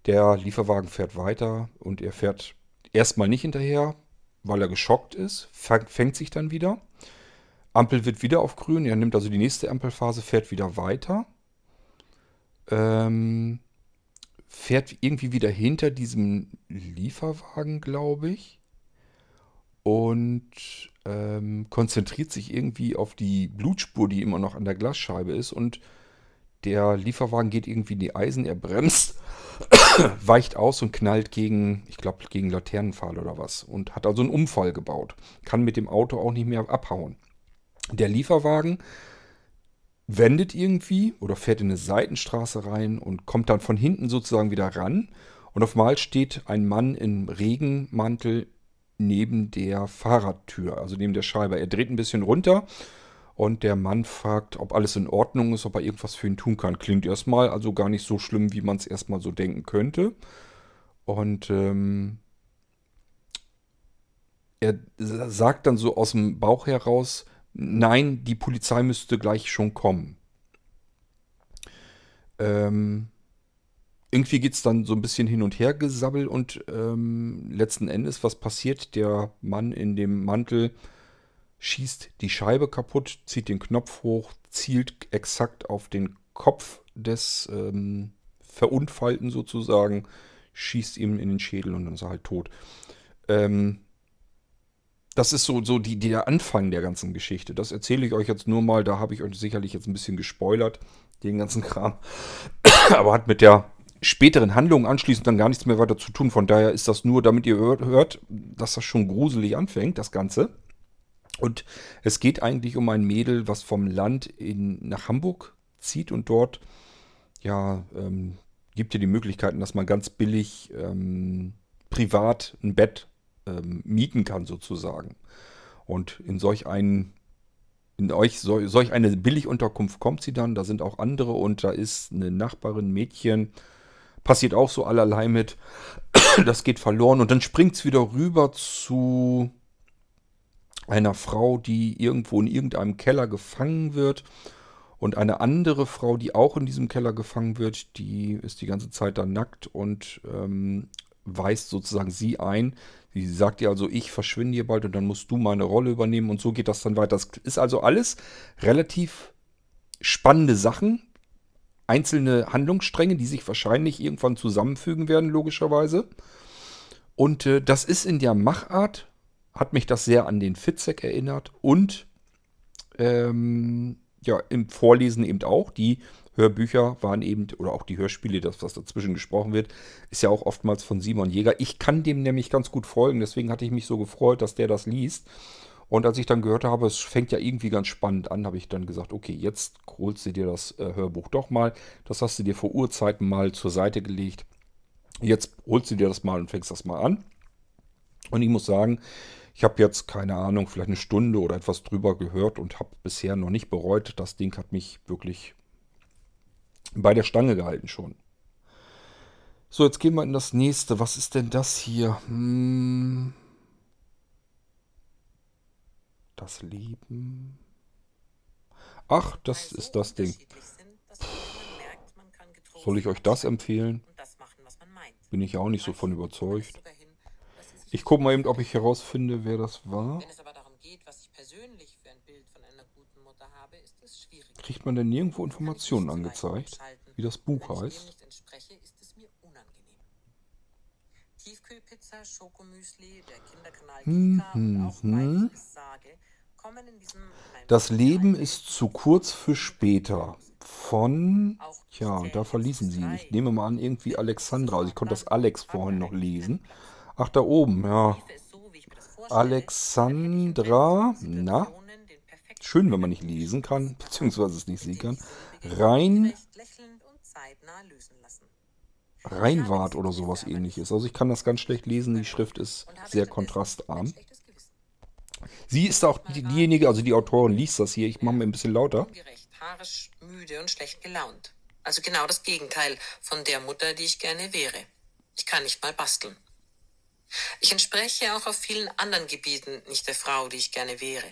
Der Lieferwagen fährt weiter und er fährt erstmal nicht hinterher, weil er geschockt ist, fängt sich dann wieder. Ampel wird wieder auf grün, er nimmt also die nächste Ampelphase, fährt wieder weiter. Ähm, fährt irgendwie wieder hinter diesem Lieferwagen, glaube ich. Und ähm, konzentriert sich irgendwie auf die Blutspur, die immer noch an der Glasscheibe ist. Und der Lieferwagen geht irgendwie in die Eisen, er bremst, weicht aus und knallt gegen, ich glaube, gegen Laternenpfahl oder was. Und hat also einen Unfall gebaut. Kann mit dem Auto auch nicht mehr abhauen. Der Lieferwagen wendet irgendwie oder fährt in eine Seitenstraße rein und kommt dann von hinten sozusagen wieder ran. Und auf einmal steht ein Mann im Regenmantel neben der Fahrradtür, also neben der Scheibe. Er dreht ein bisschen runter und der Mann fragt, ob alles in Ordnung ist, ob er irgendwas für ihn tun kann. Klingt erstmal also gar nicht so schlimm, wie man es erstmal so denken könnte. Und ähm, er sagt dann so aus dem Bauch heraus, nein, die Polizei müsste gleich schon kommen. Ähm, irgendwie geht es dann so ein bisschen hin und her gesabbelt und ähm, letzten Endes, was passiert? Der Mann in dem Mantel schießt die Scheibe kaputt, zieht den Knopf hoch, zielt exakt auf den Kopf des ähm, Verunfallten sozusagen, schießt ihm in den Schädel und dann ist er halt tot. Ähm, das ist so, so die, der Anfang der ganzen Geschichte. Das erzähle ich euch jetzt nur mal. Da habe ich euch sicherlich jetzt ein bisschen gespoilert, den ganzen Kram. Aber hat mit der späteren Handlungen anschließend dann gar nichts mehr weiter zu tun. Von daher ist das nur, damit ihr hört, hört, dass das schon gruselig anfängt, das Ganze. Und es geht eigentlich um ein Mädel, was vom Land in, nach Hamburg zieht und dort, ja, ähm, gibt ihr die Möglichkeiten, dass man ganz billig ähm, privat ein Bett ähm, mieten kann, sozusagen. Und in solch einen in euch solch eine Billigunterkunft kommt sie dann, da sind auch andere und da ist eine Nachbarin, Mädchen, passiert auch so allerlei mit. Das geht verloren und dann springt es wieder rüber zu einer Frau, die irgendwo in irgendeinem Keller gefangen wird. Und eine andere Frau, die auch in diesem Keller gefangen wird, die ist die ganze Zeit da nackt und ähm, weist sozusagen sie ein. Sie sagt ihr also, ich verschwinde hier bald und dann musst du meine Rolle übernehmen und so geht das dann weiter. Das ist also alles relativ spannende Sachen, einzelne Handlungsstränge, die sich wahrscheinlich irgendwann zusammenfügen werden, logischerweise. Und äh, das ist in der Machart, hat mich das sehr an den Fitzek erinnert und ähm, ja, im Vorlesen eben auch. Die Hörbücher waren eben, oder auch die Hörspiele, das, was dazwischen gesprochen wird, ist ja auch oftmals von Simon Jäger. Ich kann dem nämlich ganz gut folgen, deswegen hatte ich mich so gefreut, dass der das liest. Und als ich dann gehört habe, es fängt ja irgendwie ganz spannend an, habe ich dann gesagt, okay, jetzt holst du dir das äh, Hörbuch doch mal. Das hast du dir vor Urzeiten mal zur Seite gelegt. Jetzt holst du dir das mal und fängst das mal an. Und ich muss sagen, ich habe jetzt keine Ahnung, vielleicht eine Stunde oder etwas drüber gehört und habe bisher noch nicht bereut. Das Ding hat mich wirklich bei der Stange gehalten schon. So, jetzt gehen wir in das nächste. Was ist denn das hier? Hm. Das Leben. Ach, das ist das Ding. Soll ich euch das empfehlen? Bin ich auch nicht so von überzeugt. Ich gucke mal eben, ob ich herausfinde, wer das war. Kriegt man denn nirgendwo Informationen angezeigt, wie das Buch heißt? Tiefkühlpizza, Schokomüsli, der Kinderkanal hm, hm, hm. Das Leben ist zu kurz für später. Von, tja, und da verließen sie. Ich nehme mal an, irgendwie Alexandra. Also ich konnte das Alex vorhin noch lesen. Ach, da oben, ja. Alexandra, na? Schön, wenn man nicht lesen kann, beziehungsweise es nicht sehen kann. Rein. Reinwart oder sowas ähnliches. Also ich kann das ganz schlecht lesen, die Schrift ist sehr kontrastarm. Sie ist auch diejenige, also die Autorin liest das hier, ich mache mir ein bisschen lauter. Haarisch, müde und schlecht gelaunt. Also genau das Gegenteil von der Mutter, die ich gerne wäre. Ich kann nicht mal basteln. Ich entspreche auch auf vielen anderen Gebieten nicht der Frau, die ich gerne wäre.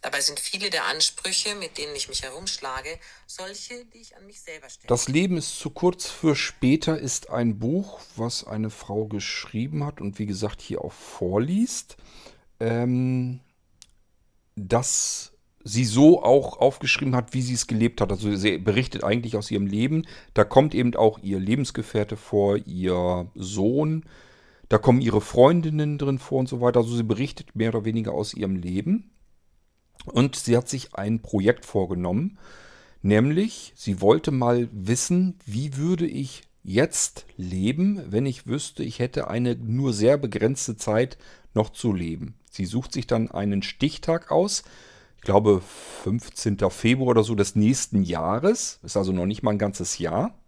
Dabei sind viele der Ansprüche, mit denen ich mich herumschlage, solche, die ich an mich selber stelle. Das Leben ist zu kurz für später ist ein Buch, was eine Frau geschrieben hat und wie gesagt hier auch vorliest, ähm, dass sie so auch aufgeschrieben hat, wie sie es gelebt hat. Also sie berichtet eigentlich aus ihrem Leben. Da kommt eben auch ihr Lebensgefährte vor, ihr Sohn, da kommen ihre Freundinnen drin vor und so weiter. Also sie berichtet mehr oder weniger aus ihrem Leben. Und sie hat sich ein Projekt vorgenommen, nämlich sie wollte mal wissen, wie würde ich jetzt leben, wenn ich wüsste, ich hätte eine nur sehr begrenzte Zeit noch zu leben. Sie sucht sich dann einen Stichtag aus, ich glaube 15. Februar oder so des nächsten Jahres, ist also noch nicht mal ein ganzes Jahr.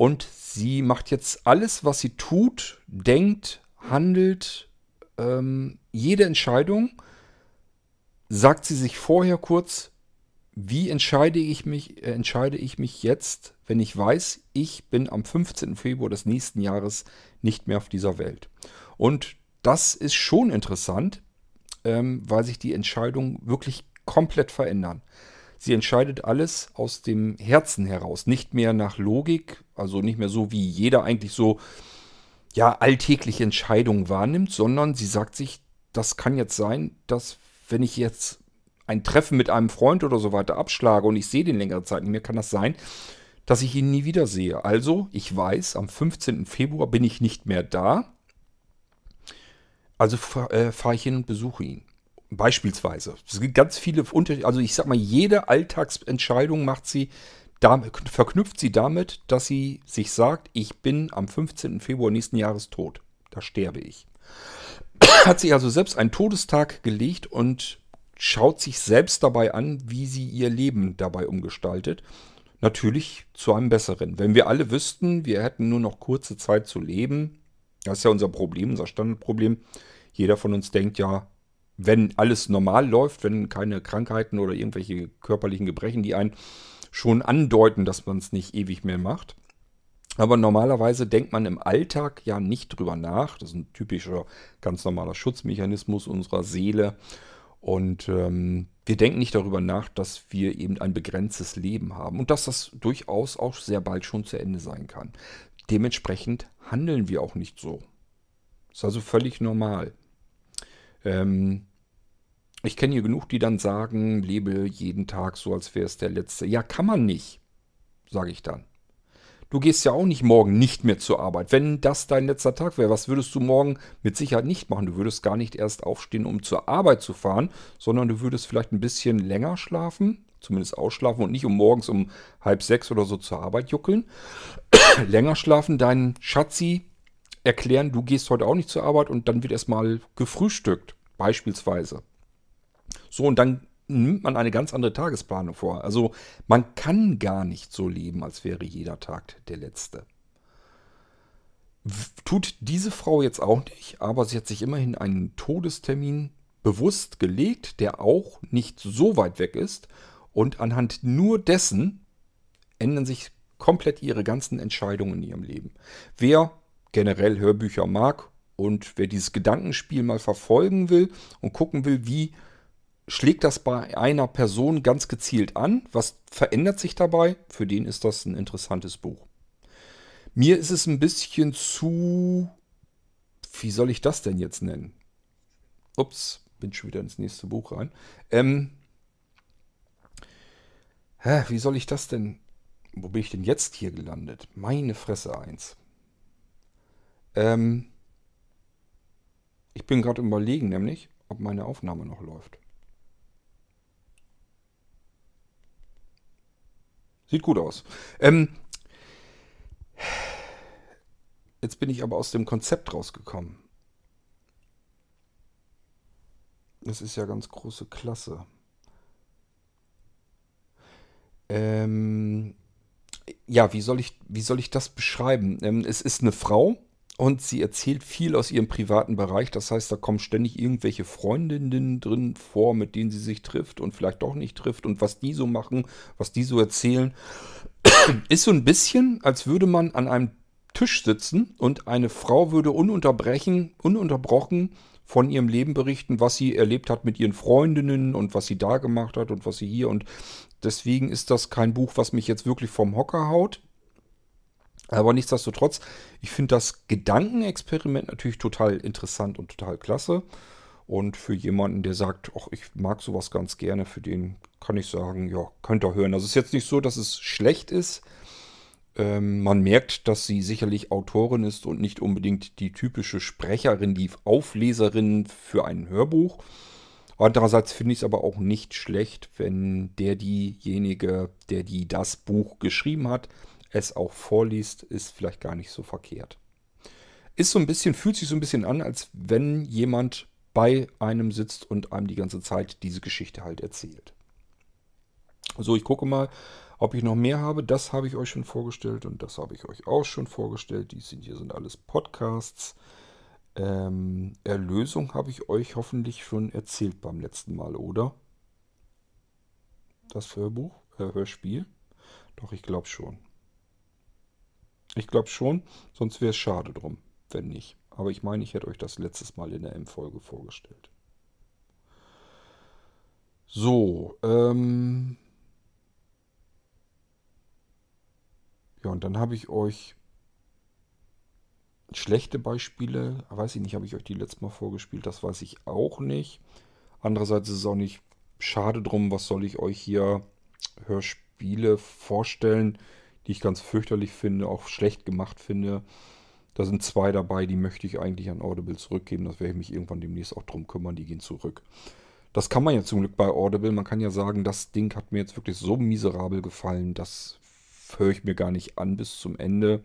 Und sie macht jetzt alles, was sie tut, denkt, handelt, ähm, jede Entscheidung sagt sie sich vorher kurz, wie entscheide ich mich, äh, entscheide ich mich jetzt, wenn ich weiß, ich bin am 15. Februar des nächsten Jahres nicht mehr auf dieser Welt. Und das ist schon interessant, ähm, weil sich die Entscheidungen wirklich komplett verändern. Sie entscheidet alles aus dem Herzen heraus, nicht mehr nach Logik, also nicht mehr so, wie jeder eigentlich so ja alltägliche Entscheidungen wahrnimmt, sondern sie sagt sich, das kann jetzt sein, dass wenn ich jetzt ein Treffen mit einem Freund oder so weiter abschlage und ich sehe den längere Zeit nicht mehr, kann das sein, dass ich ihn nie wieder sehe. Also, ich weiß, am 15. Februar bin ich nicht mehr da. Also äh, fahre ich hin und besuche ihn. Beispielsweise. Es gibt ganz viele Unterschiede. Also ich sag mal, jede Alltagsentscheidung macht sie da, verknüpft sie damit, dass sie sich sagt, ich bin am 15. Februar nächsten Jahres tot. Da sterbe ich. Hat sich also selbst einen Todestag gelegt und schaut sich selbst dabei an, wie sie ihr Leben dabei umgestaltet. Natürlich zu einem besseren. Wenn wir alle wüssten, wir hätten nur noch kurze Zeit zu leben, das ist ja unser Problem, unser Standardproblem. Jeder von uns denkt ja, wenn alles normal läuft, wenn keine Krankheiten oder irgendwelche körperlichen Gebrechen, die einen schon andeuten, dass man es nicht ewig mehr macht. Aber normalerweise denkt man im Alltag ja nicht drüber nach. Das ist ein typischer, ganz normaler Schutzmechanismus unserer Seele. Und ähm, wir denken nicht darüber nach, dass wir eben ein begrenztes Leben haben und dass das durchaus auch sehr bald schon zu Ende sein kann. Dementsprechend handeln wir auch nicht so. Ist also völlig normal. Ähm, ich kenne hier genug, die dann sagen, lebe jeden Tag so, als wäre es der letzte. Ja, kann man nicht, sage ich dann. Du gehst ja auch nicht morgen nicht mehr zur Arbeit. Wenn das dein letzter Tag wäre, was würdest du morgen mit Sicherheit nicht machen? Du würdest gar nicht erst aufstehen, um zur Arbeit zu fahren, sondern du würdest vielleicht ein bisschen länger schlafen, zumindest ausschlafen und nicht um morgens um halb sechs oder so zur Arbeit juckeln. länger schlafen, deinen Schatzi erklären, du gehst heute auch nicht zur Arbeit und dann wird erstmal gefrühstückt, beispielsweise. So, und dann nimmt man eine ganz andere Tagesplanung vor. Also man kann gar nicht so leben, als wäre jeder Tag der letzte. Tut diese Frau jetzt auch nicht, aber sie hat sich immerhin einen Todestermin bewusst gelegt, der auch nicht so weit weg ist. Und anhand nur dessen ändern sich komplett ihre ganzen Entscheidungen in ihrem Leben. Wer generell Hörbücher mag und wer dieses Gedankenspiel mal verfolgen will und gucken will, wie schlägt das bei einer Person ganz gezielt an. Was verändert sich dabei? Für den ist das ein interessantes Buch. Mir ist es ein bisschen zu... Wie soll ich das denn jetzt nennen? Ups, bin schon wieder ins nächste Buch rein. Ähm, hä, wie soll ich das denn... Wo bin ich denn jetzt hier gelandet? Meine Fresse eins. Ähm, ich bin gerade überlegen, nämlich, ob meine Aufnahme noch läuft. Sieht gut aus. Ähm, jetzt bin ich aber aus dem Konzept rausgekommen. Das ist ja ganz große Klasse. Ähm, ja, wie soll ich, wie soll ich das beschreiben? Ähm, es ist eine Frau, und sie erzählt viel aus ihrem privaten Bereich. Das heißt, da kommen ständig irgendwelche Freundinnen drin vor, mit denen sie sich trifft und vielleicht doch nicht trifft und was die so machen, was die so erzählen. Ist so ein bisschen, als würde man an einem Tisch sitzen und eine Frau würde ununterbrechen, ununterbrochen von ihrem Leben berichten, was sie erlebt hat mit ihren Freundinnen und was sie da gemacht hat und was sie hier und deswegen ist das kein Buch, was mich jetzt wirklich vom Hocker haut. Aber nichtsdestotrotz, ich finde das Gedankenexperiment natürlich total interessant und total klasse. Und für jemanden, der sagt, ach, ich mag sowas ganz gerne, für den kann ich sagen, ja, könnt ihr hören. Also es ist jetzt nicht so, dass es schlecht ist. Ähm, man merkt, dass sie sicherlich Autorin ist und nicht unbedingt die typische Sprecherin, die Aufleserin für ein Hörbuch. Andererseits finde ich es aber auch nicht schlecht, wenn der diejenige, der die das Buch geschrieben hat, es auch vorliest, ist vielleicht gar nicht so verkehrt. Ist so ein bisschen, fühlt sich so ein bisschen an, als wenn jemand bei einem sitzt und einem die ganze Zeit diese Geschichte halt erzählt. So, ich gucke mal, ob ich noch mehr habe. Das habe ich euch schon vorgestellt und das habe ich euch auch schon vorgestellt. Die sind hier sind alles Podcasts. Ähm, Erlösung habe ich euch hoffentlich schon erzählt beim letzten Mal, oder? Das Hörbuch, äh, Hörspiel? Doch, ich glaube schon. Ich glaube schon, sonst wäre es schade drum, wenn nicht. Aber ich meine, ich hätte euch das letztes Mal in der M-Folge vorgestellt. So, ähm. Ja, und dann habe ich euch schlechte Beispiele, weiß ich nicht, habe ich euch die letztes Mal vorgespielt, das weiß ich auch nicht. Andererseits ist es auch nicht schade drum, was soll ich euch hier Hörspiele vorstellen, die ich ganz fürchterlich finde, auch schlecht gemacht finde. Da sind zwei dabei, die möchte ich eigentlich an Audible zurückgeben. Das werde ich mich irgendwann demnächst auch drum kümmern, die gehen zurück. Das kann man ja zum Glück bei Audible. Man kann ja sagen, das Ding hat mir jetzt wirklich so miserabel gefallen, das höre ich mir gar nicht an bis zum Ende.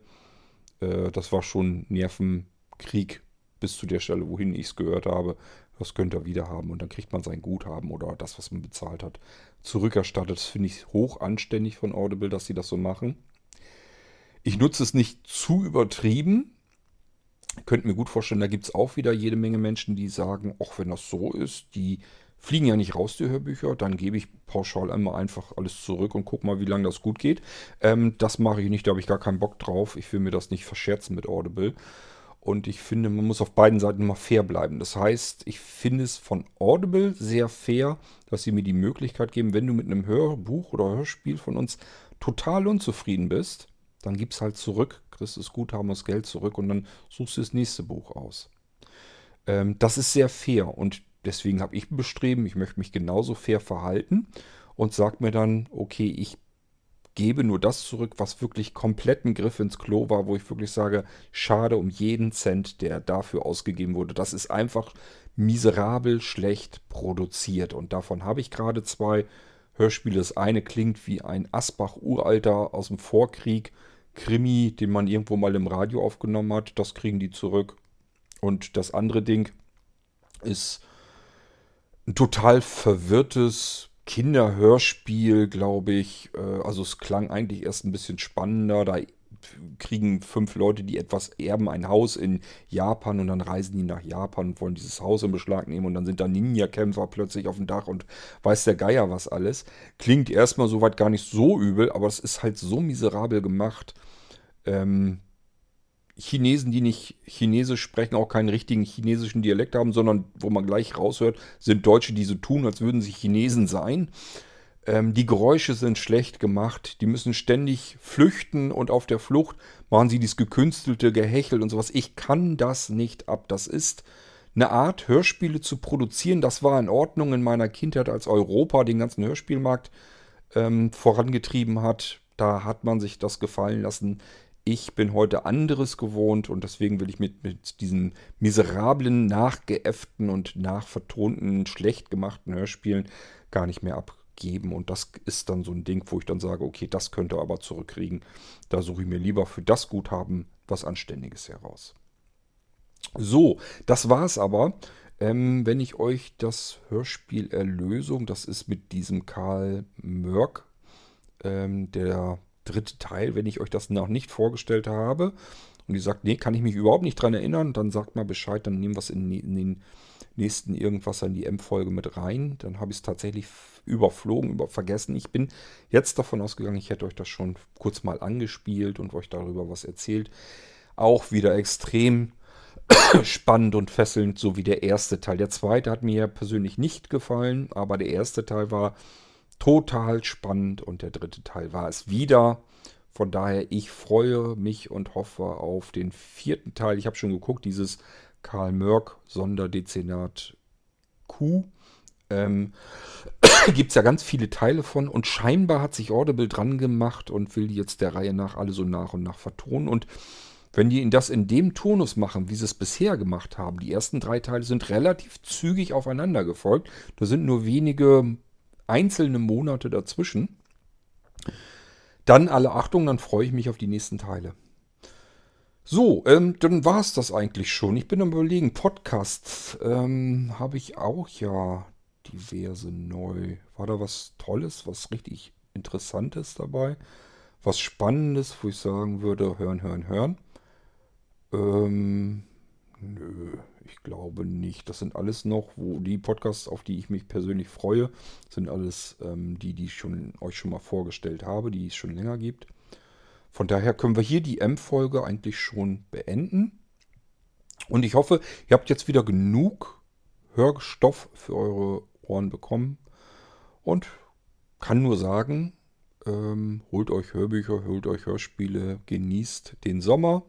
Äh, das war schon Nervenkrieg bis zu der Stelle, wohin ich es gehört habe. Das könnte er wieder haben und dann kriegt man sein Guthaben oder das, was man bezahlt hat, zurückerstattet. Das finde ich hoch anständig von Audible, dass sie das so machen. Ich nutze es nicht zu übertrieben. Könnt mir gut vorstellen, da gibt es auch wieder jede Menge Menschen, die sagen, auch wenn das so ist, die fliegen ja nicht raus, die Hörbücher, dann gebe ich pauschal einmal einfach alles zurück und gucke mal, wie lange das gut geht. Ähm, das mache ich nicht, da habe ich gar keinen Bock drauf. Ich will mir das nicht verscherzen mit Audible. Und ich finde, man muss auf beiden Seiten immer fair bleiben. Das heißt, ich finde es von Audible sehr fair, dass sie mir die Möglichkeit geben, wenn du mit einem Hörbuch oder Hörspiel von uns total unzufrieden bist, dann gib es halt zurück, kriegst das Guthaben, das Geld zurück und dann suchst du das nächste Buch aus. Ähm, das ist sehr fair und deswegen habe ich bestreben, ich möchte mich genauso fair verhalten und sage mir dann, okay, ich gebe nur das zurück, was wirklich komplett ein Griff ins Klo war, wo ich wirklich sage, schade um jeden Cent, der dafür ausgegeben wurde. Das ist einfach miserabel schlecht produziert. Und davon habe ich gerade zwei Hörspiele. Das eine klingt wie ein Asbach-Uralter aus dem Vorkrieg. Krimi, den man irgendwo mal im Radio aufgenommen hat. Das kriegen die zurück. Und das andere Ding ist ein total verwirrtes Kinderhörspiel, glaube ich. Äh, also es klang eigentlich erst ein bisschen spannender. Da kriegen fünf Leute, die etwas erben, ein Haus in Japan und dann reisen die nach Japan und wollen dieses Haus in Beschlag nehmen und dann sind da Ninja-Kämpfer plötzlich auf dem Dach und weiß der Geier was alles. Klingt erstmal soweit gar nicht so übel, aber es ist halt so miserabel gemacht. Ähm, Chinesen, die nicht Chinesisch sprechen, auch keinen richtigen chinesischen Dialekt haben, sondern wo man gleich raushört, sind Deutsche, die so tun, als würden sie Chinesen sein. Ähm, die Geräusche sind schlecht gemacht, die müssen ständig flüchten und auf der Flucht machen sie dieses gekünstelte Gehechel und sowas. Ich kann das nicht ab. Das ist eine Art, Hörspiele zu produzieren. Das war in Ordnung in meiner Kindheit, als Europa den ganzen Hörspielmarkt ähm, vorangetrieben hat. Da hat man sich das gefallen lassen ich bin heute anderes gewohnt und deswegen will ich mit, mit diesen miserablen, nachgeäfften und nachvertonten, schlecht gemachten Hörspielen gar nicht mehr abgeben. Und das ist dann so ein Ding, wo ich dann sage, okay, das könnte aber zurückkriegen. Da suche ich mir lieber für das Guthaben was Anständiges heraus. So, das war's aber. Ähm, wenn ich euch das Hörspiel Erlösung, das ist mit diesem Karl Mörk, ähm, der dritte Teil, wenn ich euch das noch nicht vorgestellt habe und ihr sagt, nee, kann ich mich überhaupt nicht dran erinnern, dann sagt mal Bescheid, dann nehmen wir es in, in, den nächsten irgendwas in die M-Folge mit rein. Dann habe ich es tatsächlich überflogen, über vergessen. Ich bin jetzt davon ausgegangen, ich hätte euch das schon kurz mal angespielt und euch darüber was erzählt. Auch wieder extrem spannend und fesselnd, so wie der erste Teil. Der zweite hat mir persönlich nicht gefallen, aber der erste Teil war total spannend und der dritte Teil war es wieder. Von daher, ich freue mich und hoffe auf den vierten Teil. Ich habe schon geguckt, dieses Karl Mörk Sonderdezernat Q. Ähm, Gibt es ja ganz viele Teile von und scheinbar hat sich Audible dran gemacht und will jetzt der Reihe nach alle so nach und nach vertonen. Und wenn die das in dem Tonus machen, wie sie es bisher gemacht haben, die ersten drei Teile sind relativ zügig aufeinander gefolgt. Da sind nur wenige einzelne Monate dazwischen. Dann alle Achtung, dann freue ich mich auf die nächsten Teile. So, ähm, dann war es das eigentlich schon. Ich bin am überlegen, Podcasts ähm, habe ich auch ja diverse neu. War da was Tolles, was richtig Interessantes dabei? Was Spannendes, wo ich sagen würde, hören, hören, hören? Ähm, nö. Ich glaube nicht. Das sind alles noch, wo die Podcasts, auf die ich mich persönlich freue, sind alles ähm, die, die ich schon, euch schon mal vorgestellt habe, die es schon länger gibt. Von daher können wir hier die M-Folge eigentlich schon beenden. Und ich hoffe, ihr habt jetzt wieder genug Hörstoff für eure Ohren bekommen. Und kann nur sagen, ähm, holt euch Hörbücher, holt euch Hörspiele, genießt den Sommer.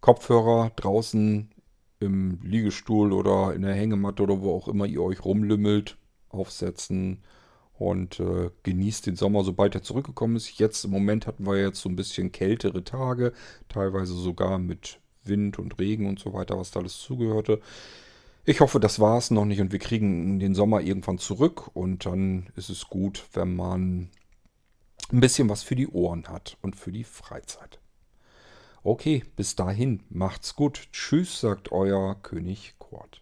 Kopfhörer draußen im Liegestuhl oder in der Hängematte oder wo auch immer ihr euch rumlümmelt, aufsetzen und äh, genießt den Sommer, sobald er zurückgekommen ist. Jetzt im Moment hatten wir jetzt so ein bisschen kältere Tage, teilweise sogar mit Wind und Regen und so weiter, was da alles zugehörte. Ich hoffe, das war es noch nicht und wir kriegen den Sommer irgendwann zurück und dann ist es gut, wenn man ein bisschen was für die Ohren hat und für die Freizeit. Okay, bis dahin, macht's gut. Tschüss, sagt euer König Kurt.